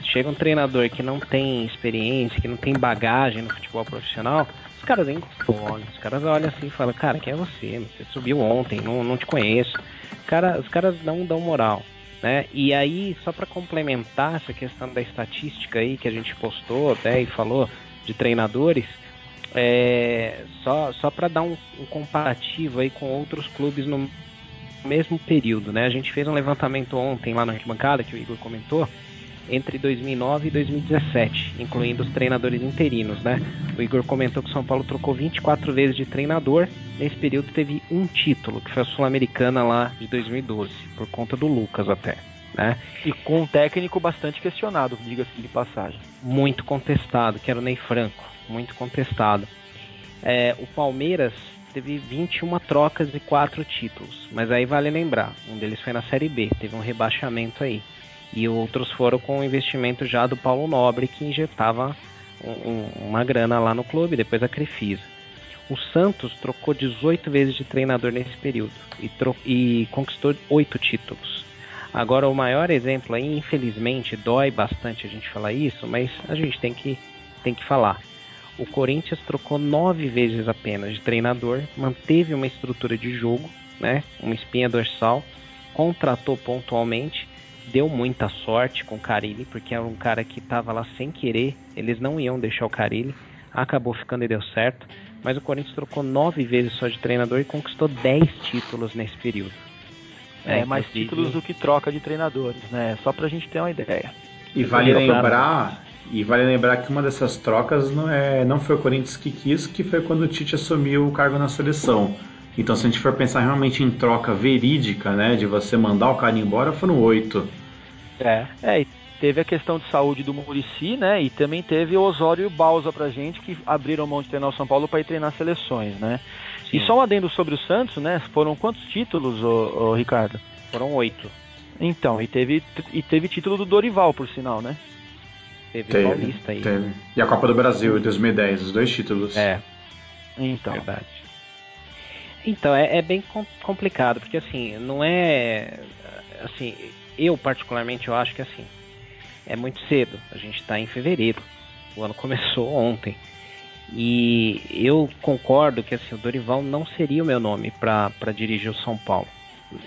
Chega um treinador que não tem experiência, que não tem bagagem no futebol profissional, os caras nem olham, os caras olham assim e falam, cara, quem é você? Você subiu ontem, não, não te conheço. Cara, os caras não dão moral. Né? E aí, só para complementar essa questão da estatística aí que a gente postou até e falou de treinadores, é, só, só para dar um, um, comparativo aí com outros clubes no mesmo período, né? A gente fez um levantamento ontem lá na arquibancada que o Igor comentou entre 2009 e 2017, incluindo os treinadores interinos, né? O Igor comentou que o São Paulo trocou 24 vezes de treinador. Nesse período teve um título, que foi a Sul-Americana lá de 2012, por conta do Lucas até. Né? E com um técnico bastante questionado, diga-se de passagem. Muito contestado, que era o Ney Franco muito contestado. É, o Palmeiras teve 21 trocas e 4 títulos, mas aí vale lembrar, um deles foi na Série B, teve um rebaixamento aí. E outros foram com o investimento já do Paulo Nobre, que injetava um, um, uma grana lá no clube, depois a Crefisa. O Santos trocou 18 vezes de treinador nesse período e, e conquistou 8 títulos. Agora, o maior exemplo aí, infelizmente, dói bastante a gente falar isso, mas a gente tem que, tem que falar o Corinthians trocou nove vezes apenas de treinador, manteve uma estrutura de jogo, né, uma espinha dorsal, contratou pontualmente, deu muita sorte com o Carilli, porque era um cara que estava lá sem querer, eles não iam deixar o Carilli, acabou ficando e deu certo, mas o Corinthians trocou nove vezes só de treinador e conquistou dez títulos nesse período. É, é mais títulos do que troca de treinadores, né? Só pra gente ter uma ideia. E vale lembrar e vale lembrar que uma dessas trocas não, é, não foi o Corinthians que quis, que foi quando o Tite assumiu o cargo na seleção. Então, se a gente for pensar realmente em troca verídica, né, de você mandar o cara embora, foram oito. É, é e teve a questão de saúde do Murici, né, e também teve o Osório e o Balsa pra gente, que abriram mão de treinar o São Paulo para ir treinar seleções, né. Sim. E só um adendo sobre o Santos, né, foram quantos títulos, ô, ô, Ricardo? Foram oito. Então, e teve, e teve título do Dorival, por sinal, né? Teve, teve Paulista aí. Teve. E a Copa do Brasil, 2010, os dois títulos. É. Então. Verdade. Então, é, é bem complicado, porque assim, não é. Assim, eu particularmente eu acho que assim, é muito cedo. A gente está em fevereiro. O ano começou ontem. E eu concordo que assim, o Dorival não seria o meu nome para dirigir o São Paulo.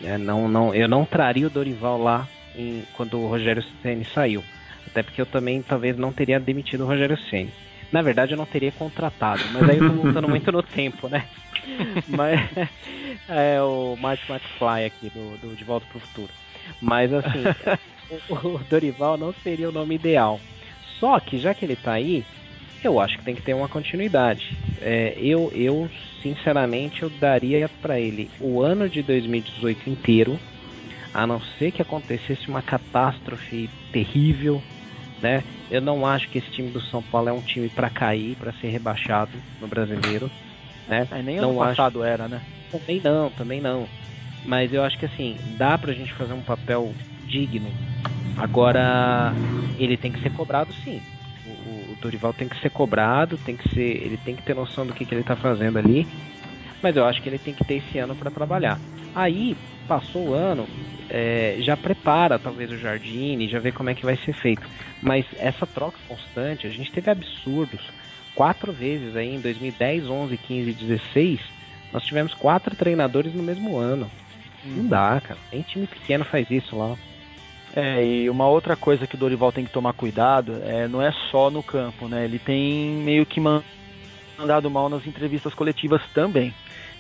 É, não, não, eu não traria o Dorival lá em, quando o Rogério Ceni saiu. Até porque eu também talvez não teria demitido o Rogério Ceni. Na verdade, eu não teria contratado, mas aí eu tô voltando muito no tempo, né? Mas é o Mark McFly aqui do, do De Volta pro Futuro. Mas assim, o, o, Dorival não seria o nome ideal. Só que já que ele tá aí, eu acho que tem que ter uma continuidade. É, eu, eu, sinceramente, eu daria para ele o ano de 2018 inteiro, a não ser que acontecesse uma catástrofe terrível né? Eu não acho que esse time do São Paulo é um time para cair, para ser rebaixado no brasileiro. Né? É, nem não ano passado acho... era, né? Também não, também não. Mas eu acho que assim, dá pra gente fazer um papel digno. Agora, ele tem que ser cobrado sim. Dorival tem que ser cobrado, tem que ser, ele tem que ter noção do que, que ele tá fazendo ali. Mas eu acho que ele tem que ter esse ano para trabalhar. Aí, passou o ano, é, já prepara talvez o Jardine, já vê como é que vai ser feito. Mas essa troca constante, a gente teve absurdos. Quatro vezes aí em 2010, 11, 15 e 16, nós tivemos quatro treinadores no mesmo ano. Não uhum. dá, cara. Nem time pequeno faz isso lá. É, e uma outra coisa que o Dorival tem que tomar cuidado é não é só no campo, né? Ele tem meio que mandado mal nas entrevistas coletivas também.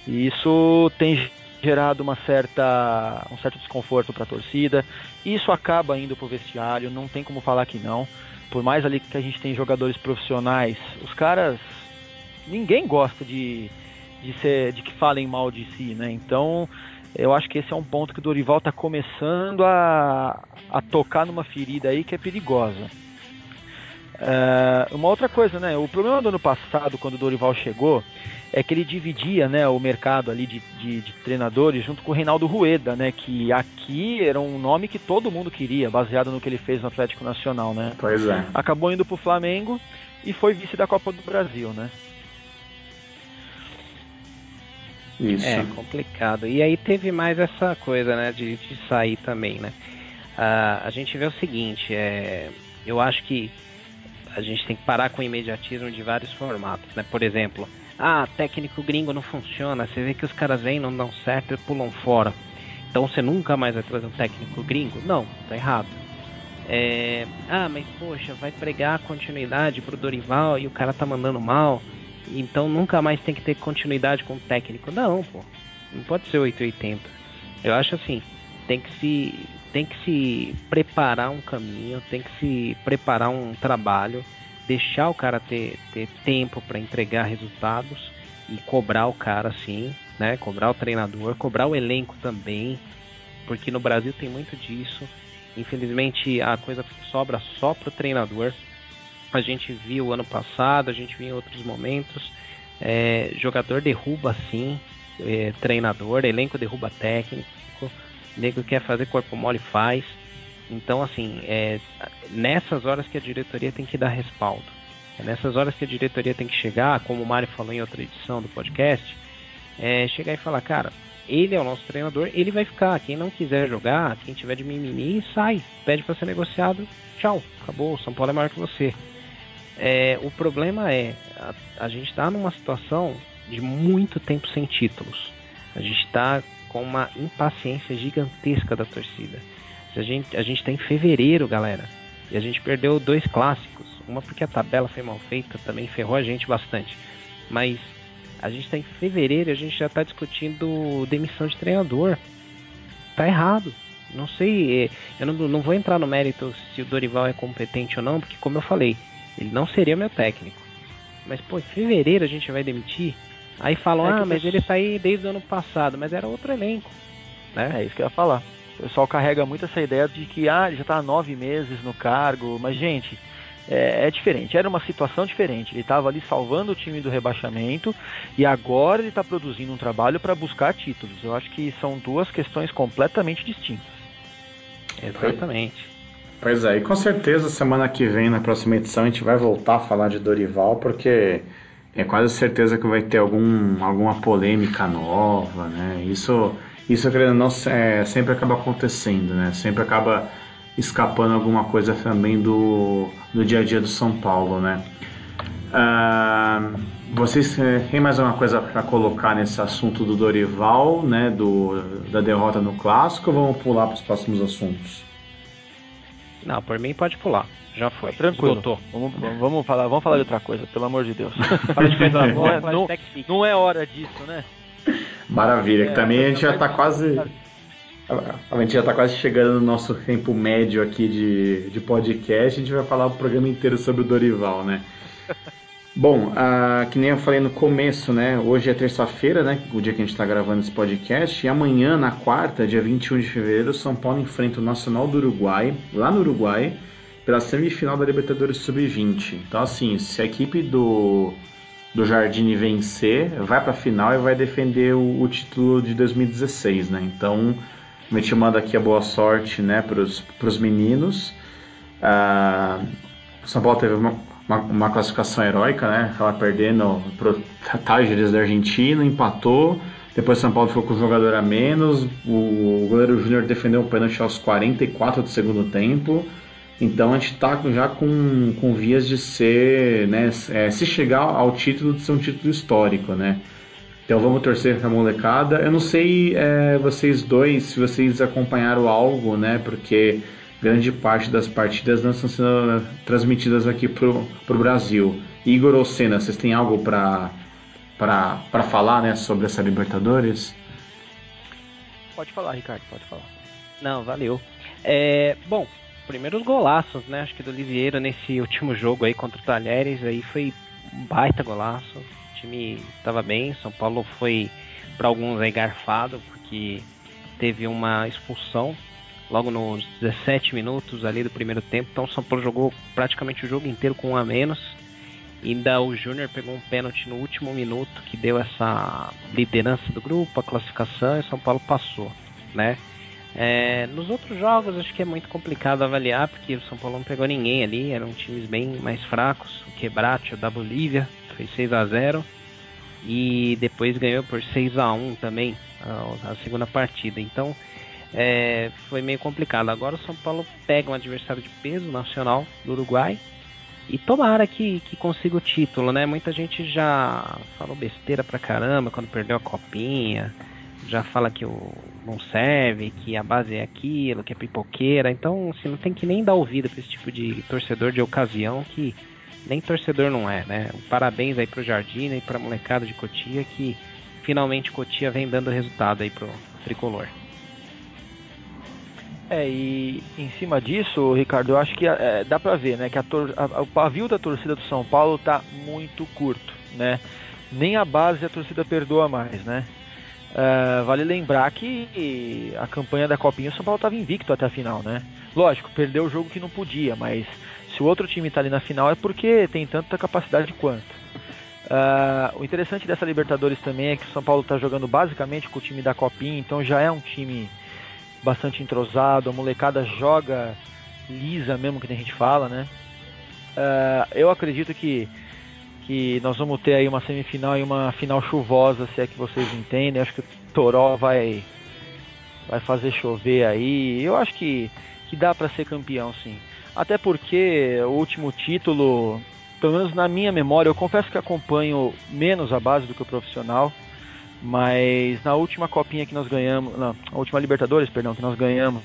E isso tem gerado uma certa, um certo desconforto para a torcida. Isso acaba indo para o vestiário, não tem como falar que não. Por mais ali que a gente tem jogadores profissionais, os caras ninguém gosta de, de ser de que falem mal de si, né? Então eu acho que esse é um ponto que o Dorival está começando a, a tocar numa ferida aí que é perigosa. Uh, uma outra coisa, né? O problema do ano passado, quando o Dorival chegou, é que ele dividia né, o mercado ali de, de, de, treinadores junto com o Reinaldo Rueda, né? Que aqui era um nome que todo mundo queria, baseado no que ele fez no Atlético Nacional, né? Pois é. Acabou indo pro Flamengo e foi vice da Copa do Brasil, né? Isso. É complicado. E aí teve mais essa coisa, né, de, de sair também, né? Uh, a gente vê o seguinte, é, eu acho que a gente tem que parar com o imediatismo de vários formatos, né? Por exemplo, ah, técnico gringo não funciona, você vê que os caras vêm, não dão certo e pulam fora. Então você nunca mais vai trazer um técnico gringo? Não, tá errado. É, ah, mas poxa, vai pregar continuidade pro Dorival e o cara tá mandando mal. Então nunca mais tem que ter continuidade com o técnico. Não, pô. Não pode ser 880. Eu acho assim, tem que se tem que se preparar um caminho, tem que se preparar um trabalho, deixar o cara ter, ter tempo para entregar resultados e cobrar o cara assim, né? Cobrar o treinador, cobrar o elenco também, porque no Brasil tem muito disso. Infelizmente a coisa sobra só pro treinador. A gente viu ano passado, a gente viu em outros momentos. É, jogador derruba sim, é, treinador, elenco derruba técnico nego quer fazer corpo mole faz. Então, assim, é nessas horas que a diretoria tem que dar respaldo. É nessas horas que a diretoria tem que chegar, como o Mário falou em outra edição do podcast, é chegar e falar, cara, ele é o nosso treinador, ele vai ficar. Quem não quiser jogar, quem tiver de mimimi, sai, pede para ser negociado, tchau, acabou, o São Paulo é maior que você. É, o problema é, a, a gente está numa situação de muito tempo sem títulos. A gente está com uma impaciência gigantesca da torcida. A gente, a gente tá em fevereiro, galera, e a gente perdeu dois clássicos. Uma porque a tabela foi mal feita, também ferrou a gente bastante. Mas a gente está em fevereiro e a gente já está discutindo demissão de treinador. Tá errado. Não sei, é, eu não, não vou entrar no mérito se o Dorival é competente ou não, porque como eu falei, ele não seria meu técnico. Mas, pô, em fevereiro a gente vai demitir? Aí falam, é ah, mas ele tá aí desde o ano passado, mas era outro elenco. Né? É isso que eu ia falar. O pessoal carrega muito essa ideia de que ah, ele já está há nove meses no cargo, mas gente, é, é, diferente, era uma situação diferente. Ele estava ali salvando o time do rebaixamento e agora ele está produzindo um trabalho para buscar títulos. Eu acho que são duas questões completamente distintas. Exatamente. Pois é, e com certeza semana que vem, na próxima edição, a gente vai voltar a falar de Dorival, porque é quase certeza que vai ter algum, alguma polêmica nova, né? Isso, isso não, é, sempre acaba acontecendo, né? Sempre acaba escapando alguma coisa também do, do dia a dia do São Paulo, né? Ah, vocês é, têm mais alguma coisa para colocar nesse assunto do Dorival, né? Do, da derrota no clássico ou vamos pular para os próximos assuntos? Não, por mim pode pular. Já foi. Tranquilo. Vamos, vamos, falar, vamos falar de outra coisa, pelo amor de Deus. Fala de coisa boa, é, não, não, é hora disso, né? Maravilha, é, que também a gente já está quase. A gente já está quase chegando no nosso tempo médio aqui de, de podcast. A gente vai falar o programa inteiro sobre o Dorival, né? Bom, uh, que nem eu falei no começo, né? Hoje é terça-feira, né? O dia que a gente está gravando esse podcast. E amanhã, na quarta, dia 21 de fevereiro, São Paulo enfrenta o Nacional do Uruguai, lá no Uruguai pela semifinal da Libertadores Sub-20. Então, assim, se a equipe do, do Jardine vencer, vai para a final e vai defender o, o, título de 2016, né? Então, a gente manda aqui a boa sorte, né, para os meninos. Ah, São Paulo teve uma, uma, uma, classificação heróica, né? Tava perdendo pro Tágeres da Argentina, empatou. Depois São Paulo ficou com o jogador a menos. O, goleiro Júnior defendeu o pênalti aos 44 do segundo tempo. Então a gente está já com, com vias de ser, né, é, se chegar ao título de ser um título histórico, né? Então vamos torcer para a molecada. Eu não sei é, vocês dois se vocês acompanharam algo, né? Porque grande parte das partidas não estão sendo transmitidas aqui pro, pro Brasil. Igor ou Senna, vocês têm algo para para falar, né, sobre essa Libertadores? Pode falar, Ricardo, pode falar. Não, valeu. É, bom, primeiros golaços, né? Acho que do Lisieiro nesse último jogo aí contra o Talheres aí foi um baita golaço. O time estava bem, São Paulo foi para alguns aí garfado porque teve uma expulsão logo nos 17 minutos ali do primeiro tempo. Então o São Paulo jogou praticamente o jogo inteiro com um a menos. Ainda o Júnior pegou um pênalti no último minuto que deu essa liderança do grupo, a classificação e o São Paulo passou, né? É, nos outros jogos acho que é muito complicado avaliar porque o São Paulo não pegou ninguém ali, eram times bem mais fracos. O Quebrate, da Bolívia, fez 6 a 0 e depois ganhou por 6 a 1 também a, a segunda partida. Então é, foi meio complicado. Agora o São Paulo pega um adversário de peso nacional do Uruguai e tomara que, que consiga o título, né? Muita gente já falou besteira pra caramba quando perdeu a copinha, já fala que o, não serve, que a base é aquilo, que é pipoqueira. Então, assim, não tem que nem dar ouvido pra esse tipo de torcedor de ocasião que nem torcedor não é, né? Parabéns aí pro Jardim e pra molecada de Cotia que finalmente Cotia vem dando resultado aí pro tricolor. É, e em cima disso, Ricardo, eu acho que é, dá pra ver, né, que a, tor a, o pavio da torcida do São Paulo tá muito curto, né? Nem a base a torcida perdoa mais, né? Uh, vale lembrar que a campanha da Copinha o São Paulo estava invicto até a final, né? Lógico, perdeu o jogo que não podia, mas se o outro time está ali na final é porque tem tanta capacidade quanto. Uh, o interessante dessa Libertadores também é que o São Paulo está jogando basicamente com o time da Copinha, então já é um time bastante entrosado, a molecada joga lisa mesmo, que a gente fala, né? Uh, eu acredito que, que nós vamos ter aí uma semifinal e uma final chuvosa, se é que vocês entendem. Acho que o Toró vai, vai fazer chover aí. Eu acho que, que dá para ser campeão, sim. Até porque o último título, pelo menos na minha memória, eu confesso que acompanho menos a base do que o profissional. Mas na última copinha que nós ganhamos, não, a última Libertadores, perdão, que nós ganhamos,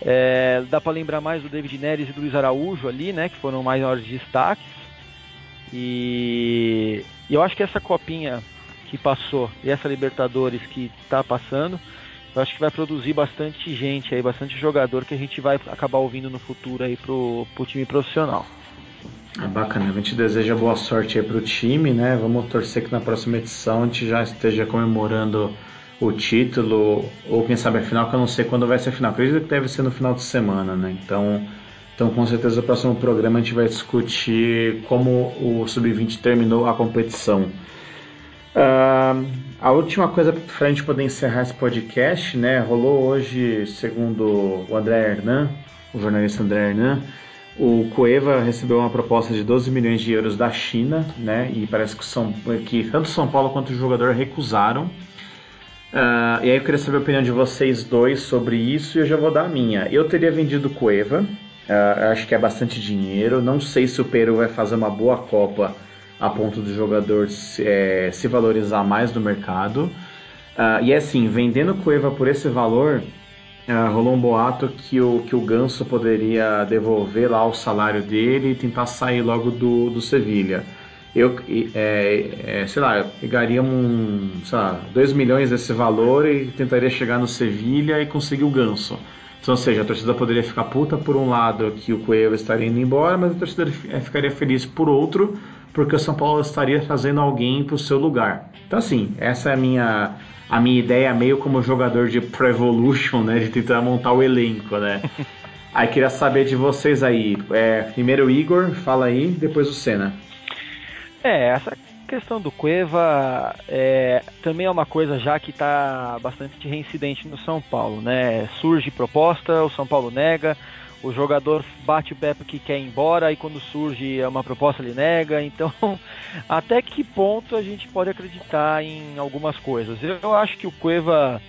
é, dá para lembrar mais do David Neres e do Luiz Araújo ali, né, que foram maiores destaques. E, e eu acho que essa copinha que passou e essa Libertadores que está passando, eu acho que vai produzir bastante gente aí, bastante jogador que a gente vai acabar ouvindo no futuro aí pro, pro time profissional. É bacana, a gente deseja boa sorte aí pro time, né? Vamos torcer que na próxima edição a gente já esteja comemorando o título, ou quem sabe a final, que eu não sei quando vai ser a final. Acredito que deve ser no final de semana, né? Então, então com certeza no próximo programa a gente vai discutir como o Sub-20 terminou a competição. Uh, a última coisa para a gente poder encerrar esse podcast, né? Rolou hoje, segundo o André Hernan, o jornalista André Hernan, o Cueva recebeu uma proposta de 12 milhões de euros da China, né? E parece que, São, que tanto São Paulo quanto o jogador recusaram. Uh, e aí eu queria saber a opinião de vocês dois sobre isso e eu já vou dar a minha. Eu teria vendido o Cueva, uh, acho que é bastante dinheiro. Não sei se o Peru vai fazer uma boa Copa a ponto do jogador se, é, se valorizar mais no mercado. Uh, e é assim, vendendo Cueva por esse valor, Uh, rolou um boato que o, que o Ganso poderia devolver lá o salário dele e tentar sair logo do, do Sevilha. Eu, é, é, sei lá, eu pegaria um, sei lá, 2 milhões desse valor e tentaria chegar no Sevilha e conseguir o Ganso. Então, ou seja, a torcida poderia ficar puta por um lado que o Coelho estaria indo embora, mas a torcida é, ficaria feliz por outro, porque o São Paulo estaria trazendo alguém para o seu lugar. Então, assim, essa é a minha a minha ideia é meio como jogador de Pro Evolution, né? De tentar montar o elenco, né? aí queria saber de vocês aí. É, primeiro o Igor, fala aí, depois o Senna. É, essa questão do Cueva é, também é uma coisa já que está bastante reincidente no São Paulo, né? Surge proposta, o São Paulo nega, o jogador bate o pé porque quer ir embora e quando surge uma proposta ele nega. Então, até que ponto a gente pode acreditar em algumas coisas? Eu acho que o Cueva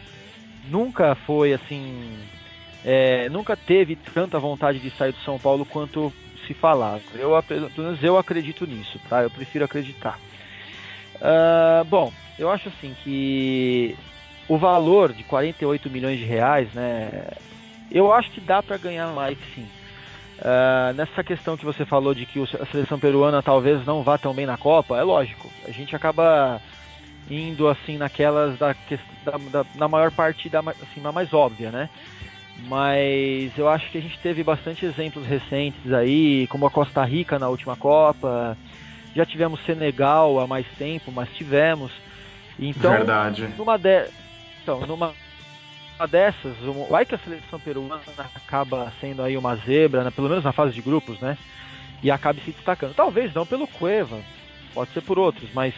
nunca foi assim, é, nunca teve tanta vontade de sair do São Paulo quanto se falava. Eu, pelo menos eu acredito nisso, tá? Eu prefiro acreditar. Uh, bom, eu acho assim que o valor de 48 milhões de reais, né, eu acho que dá para ganhar mais sim. Uh, nessa questão que você falou de que a seleção peruana talvez não vá tão bem na Copa, é lógico. A gente acaba indo assim naquelas da, da, da na maior parte da assim, na mais óbvia, né? Mas eu acho que a gente teve bastante exemplos recentes aí, como a Costa Rica na última Copa. Já tivemos Senegal há mais tempo, mas tivemos. Então, Verdade. Numa de... Então, numa dessas, vai que a seleção peruana acaba sendo aí uma zebra, né, pelo menos na fase de grupos, né? E acabe se destacando. Talvez não pelo Cueva, pode ser por outros, mas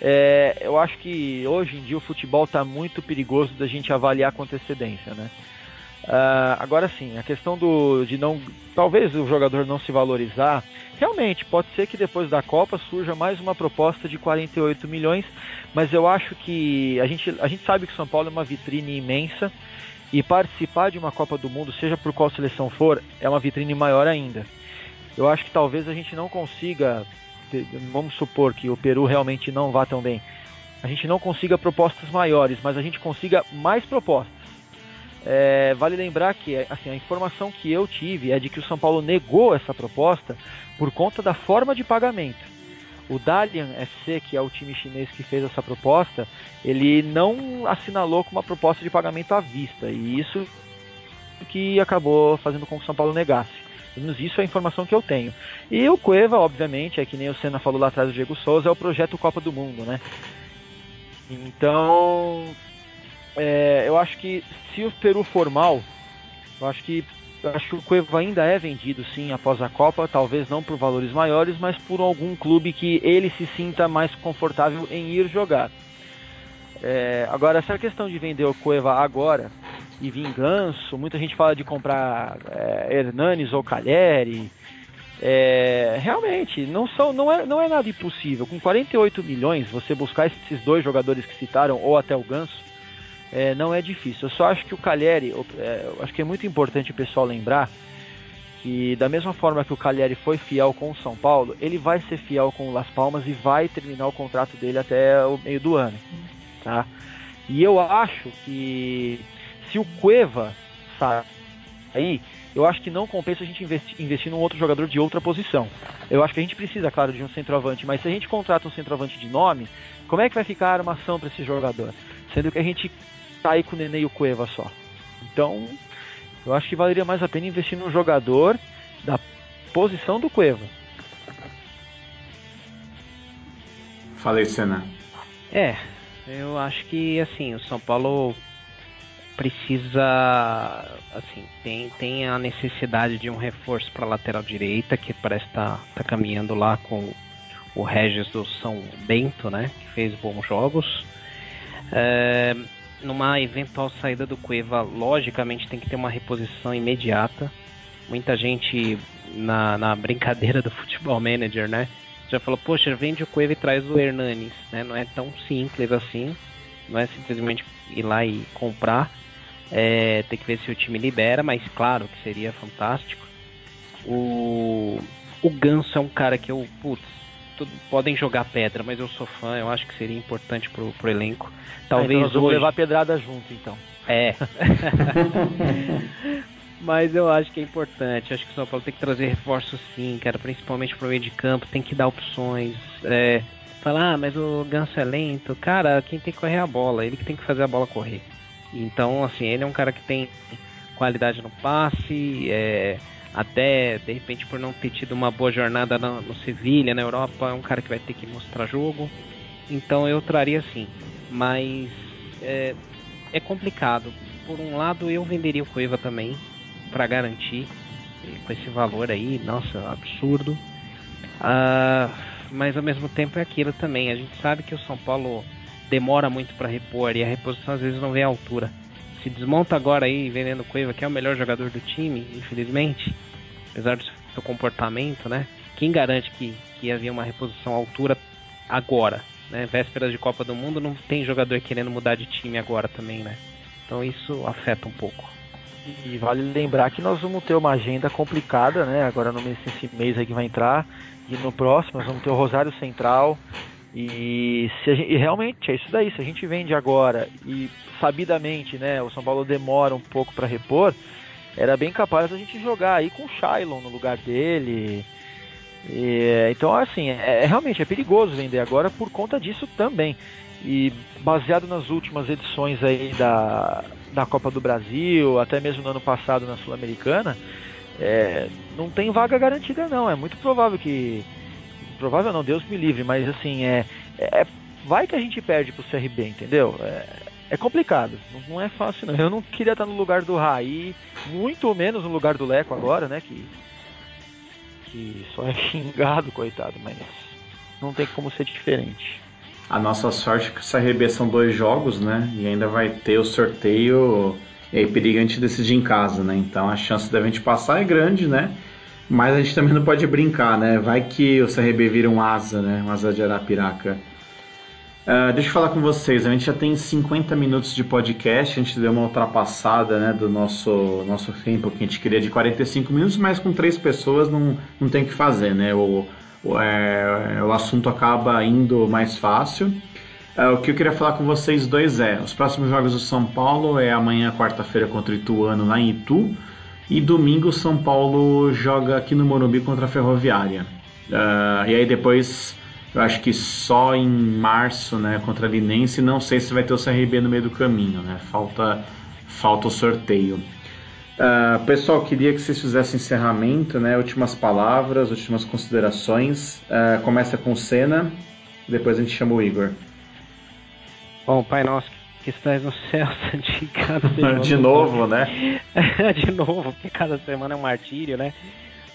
é, eu acho que hoje em dia o futebol está muito perigoso da gente avaliar com antecedência, né? Uh, agora sim, a questão do de não, talvez o jogador não se valorizar, realmente pode ser que depois da Copa surja mais uma proposta de 48 milhões, mas eu acho que a gente, a gente sabe que São Paulo é uma vitrine imensa e participar de uma Copa do Mundo, seja por qual seleção for, é uma vitrine maior ainda. Eu acho que talvez a gente não consiga, vamos supor que o Peru realmente não vá tão bem, a gente não consiga propostas maiores, mas a gente consiga mais propostas. É, vale lembrar que assim, a informação que eu tive é de que o São Paulo negou essa proposta por conta da forma de pagamento. O Dalian FC, que é o time chinês que fez essa proposta, ele não assinalou com uma proposta de pagamento à vista, e isso que acabou fazendo com que o São Paulo negasse. Pelo menos isso é a informação que eu tenho. E o Cueva, obviamente, é que nem o Senna falou lá atrás do Diego Souza, é o projeto Copa do Mundo, né? Então, é, eu acho que se o Peru for mal, eu acho que eu acho que o Cueva ainda é vendido sim após a Copa, talvez não por valores maiores, mas por algum clube que ele se sinta mais confortável em ir jogar. É, agora, essa questão de vender o Cueva agora e vinganço, muita gente fala de comprar é, Hernanes ou Calheri. É, realmente, não, são, não, é, não é nada impossível. Com 48 milhões, você buscar esses dois jogadores que citaram, ou até o Ganso, é, não é difícil. Eu só acho que o Cagliari, é, acho que é muito importante o pessoal lembrar que da mesma forma que o Cagliari foi fiel com o São Paulo, ele vai ser fiel com o Las Palmas e vai terminar o contrato dele até o meio do ano, tá? E eu acho que se o Cueva sair, eu acho que não compensa a gente investir, investir num outro jogador de outra posição. Eu acho que a gente precisa, claro, de um centroavante, mas se a gente contrata um centroavante de nome, como é que vai ficar a armação para esse jogador? Sendo que a gente tá aí com o Nenê e o Cueva só. Então, eu acho que valeria mais a pena investir num jogador da posição do Cueva. Falei, Senna. É, eu acho que assim, o São Paulo precisa assim, tem, tem a necessidade de um reforço para lateral direita, que parece estar tá, tá caminhando lá com o Regis do São Bento, né, que fez bons jogos. É, numa eventual saída do Cueva, logicamente tem que ter uma reposição imediata. Muita gente na, na brincadeira do futebol manager, né? Já falou, poxa, vende o Cueva e traz o Hernanes, né? Não é tão simples assim. Não é simplesmente ir lá e comprar. É, tem que ver se o time libera, mas claro que seria fantástico. O, o Ganso é um cara que eu, putz, tudo, podem jogar pedra, mas eu sou fã, eu acho que seria importante pro, pro elenco. Talvez ah, então nós vamos hoje... levar pedrada junto, então. É. mas eu acho que é importante. Acho que o São Paulo tem que trazer reforços sim, cara, principalmente pro meio de campo, tem que dar opções. É, falar, ah, mas o Ganso é lento. Cara, quem tem que correr é a bola, ele que tem que fazer a bola correr. Então, assim, ele é um cara que tem qualidade no passe, é, até de repente por não ter tido uma boa jornada no, no Sevilha, na Europa, é um cara que vai ter que mostrar jogo. Então eu traria sim, mas é, é complicado. Por um lado eu venderia o Cueva também para garantir com esse valor aí, nossa, absurdo. Uh, mas ao mesmo tempo é aquilo também. A gente sabe que o São Paulo demora muito para repor e a reposição às vezes não vem à altura se desmonta agora aí vendendo Cueva, que é o melhor jogador do time, infelizmente, apesar do seu comportamento, né? Quem garante que, que havia uma reposição à altura agora, né? Vésperas de Copa do Mundo, não tem jogador querendo mudar de time agora também, né? Então isso afeta um pouco. E vale lembrar que nós vamos ter uma agenda complicada, né? Agora no mês, esse mês aí que vai entrar. E no próximo nós vamos ter o Rosário Central, e, se gente, e realmente é isso daí. Se a gente vende agora e sabidamente, né, o São Paulo demora um pouco para repor, era bem capaz da gente jogar aí com o Shailon no lugar dele. E, então, assim, é, é, realmente é perigoso vender agora por conta disso também. E baseado nas últimas edições aí da, da Copa do Brasil, até mesmo no ano passado na Sul-Americana, é, não tem vaga garantida não. É muito provável que provável não, Deus me livre, mas assim, é, é vai que a gente perde pro CRB, entendeu? É, é complicado, não é fácil não. Eu não queria estar no lugar do Raí, muito menos no lugar do Leco agora, né? Que, que só é xingado, coitado, mas não tem como ser diferente. A nossa sorte é que o CRB são dois jogos, né? E ainda vai ter o sorteio e aí periga a gente decidir em casa, né? Então a chance da gente passar é grande, né? Mas a gente também não pode brincar, né? Vai que o CRB vira um asa, né? Um asa de Arapiraca. Uh, deixa eu falar com vocês, a gente já tem 50 minutos de podcast, a gente deu uma ultrapassada né, do nosso, nosso tempo que a gente queria de 45 minutos, mas com três pessoas não, não tem o que fazer, né? O, o, é, o assunto acaba indo mais fácil. Uh, o que eu queria falar com vocês dois é: os próximos jogos do São Paulo é amanhã, quarta-feira, contra o Ituano lá em Itu, e domingo São Paulo joga aqui no Morumbi contra a Ferroviária. Uh, e aí depois eu acho que só em março, né, contra a Linense, não sei se vai ter o CRB no meio do caminho, né? Falta, falta o sorteio. Uh, pessoal, queria que vocês fizessem encerramento, né? Últimas palavras, últimas considerações. Uh, começa com o Senna, depois a gente chama o Igor. Bom, Pai Nosso que estás no céu, santificado seja De novo, né? De novo, porque cada semana é um martírio, né?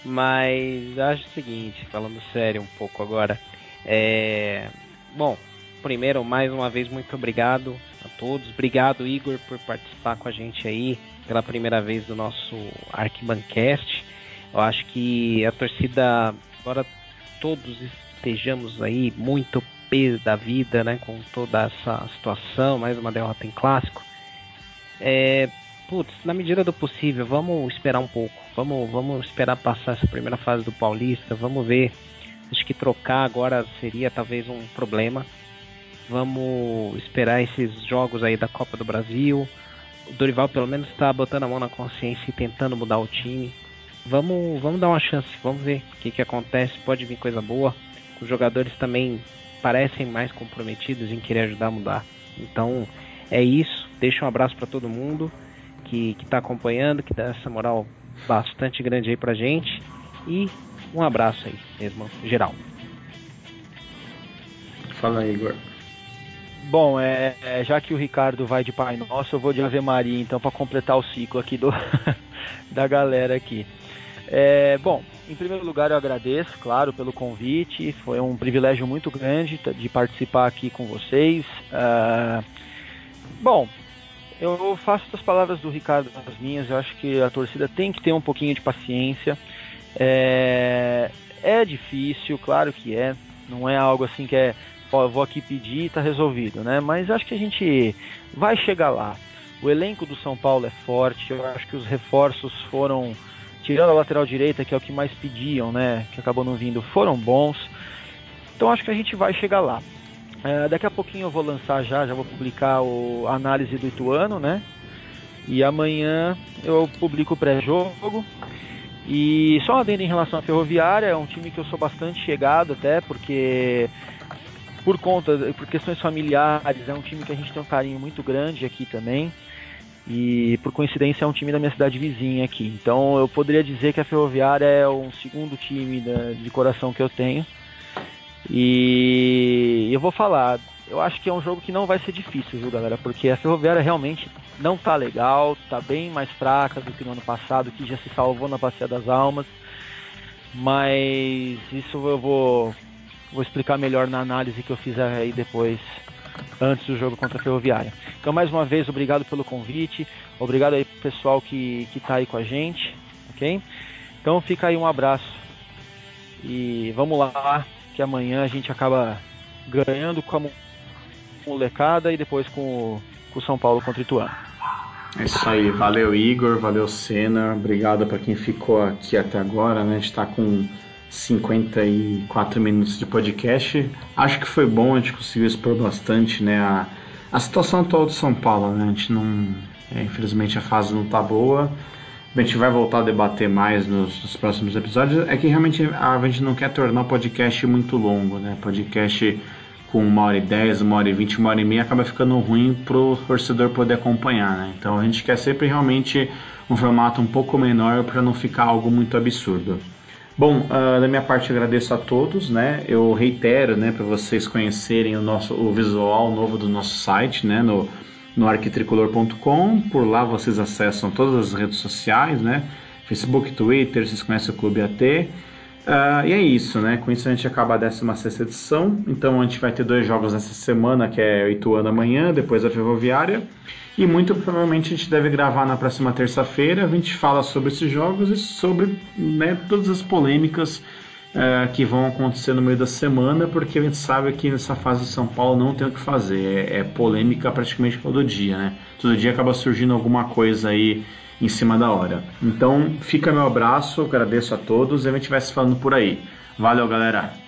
Mas acho o seguinte, falando sério um pouco agora. É... Bom, primeiro, mais uma vez, muito obrigado a todos. Obrigado, Igor, por participar com a gente aí pela primeira vez do nosso Arquibancast. Eu acho que a torcida, agora todos estejamos aí muito da vida, né, com toda essa situação, mais uma derrota em clássico. É, putz, na medida do possível, vamos esperar um pouco. Vamos, vamos esperar passar essa primeira fase do Paulista, vamos ver Acho que trocar agora seria talvez um problema. Vamos esperar esses jogos aí da Copa do Brasil. O Dorival pelo menos está botando a mão na consciência e tentando mudar o time. Vamos, vamos dar uma chance, vamos ver o que, que acontece. Pode vir coisa boa. Os jogadores também parecem mais comprometidos em querer ajudar a mudar. Então é isso. Deixa um abraço para todo mundo que está acompanhando, que dá essa moral bastante grande aí pra gente. E um abraço aí mesmo, geral. Fala aí, Igor. Bom, é, é, já que o Ricardo vai de Pai Nosso, eu vou de Ave Maria, então, para completar o ciclo aqui do, da galera aqui. É, bom, em primeiro lugar, eu agradeço, claro, pelo convite. Foi um privilégio muito grande de participar aqui com vocês. Uh, bom, eu faço as palavras do Ricardo as minhas. Eu acho que a torcida tem que ter um pouquinho de paciência. É, é difícil, claro que é. Não é algo assim que é, ó, vou aqui pedir e tá resolvido, né? Mas acho que a gente vai chegar lá. O elenco do São Paulo é forte, eu acho que os reforços foram, tirando a lateral direita, que é o que mais pediam, né? Que acabou não vindo, foram bons. Então acho que a gente vai chegar lá. É, daqui a pouquinho eu vou lançar já, já vou publicar o, a análise do Ituano, né? E amanhã eu publico o pré-jogo. E só adendo em relação à Ferroviária, é um time que eu sou bastante chegado até, porque por conta, por questões familiares, é um time que a gente tem um carinho muito grande aqui também. E por coincidência é um time da minha cidade vizinha aqui. Então eu poderia dizer que a Ferroviária é um segundo time da, de coração que eu tenho. E eu vou falar, eu acho que é um jogo que não vai ser difícil, viu, galera? Porque a Ferroviária realmente não tá legal, tá bem mais fraca do que no ano passado, que já se salvou na Bacia das Almas. Mas isso eu vou, vou explicar melhor na análise que eu fiz aí depois, antes do jogo contra a Ferroviária. Então, mais uma vez, obrigado pelo convite, obrigado aí pro pessoal que, que tá aí com a gente, ok? Então, fica aí um abraço e vamos lá, que amanhã a gente acaba ganhando com a molecada e depois com o São Paulo contra o Ituano. É isso aí, valeu Igor, valeu Senna, obrigado para quem ficou aqui até agora, né? A gente está com 54 minutos de podcast. Acho que foi bom, a gente conseguiu expor bastante, né? A, a situação atual do São Paulo, né? A gente não. É, infelizmente a fase não tá boa. A gente vai voltar a debater mais nos, nos, próximos episódios. É que realmente a gente não quer tornar o podcast muito longo, né? Podcast com uma hora e dez, uma hora e vinte, uma hora e meia, acaba ficando ruim pro torcedor poder acompanhar, né? Então a gente quer sempre realmente um formato um pouco menor para não ficar algo muito absurdo. Bom, uh, da minha parte eu agradeço a todos, né? Eu reitero, né, para vocês conhecerem o nosso o visual novo do nosso site, né, no no arquitricolor.com. Por lá vocês acessam todas as redes sociais, né? Facebook, Twitter, vocês conhecem o Clube AT. Uh, e é isso, né? Com isso a gente acaba a 16 edição. Então a gente vai ter dois jogos nessa semana, que é Ituano amanhã, depois a Ferroviária. E muito provavelmente a gente deve gravar na próxima terça-feira. A gente fala sobre esses jogos e sobre né, todas as polêmicas uh, que vão acontecer no meio da semana, porque a gente sabe que nessa fase do São Paulo não tem o que fazer. É, é polêmica praticamente todo dia, né? Todo dia acaba surgindo alguma coisa aí em cima da hora. Então fica meu abraço, agradeço a todos e a gente vai se falando por aí. Valeu, galera!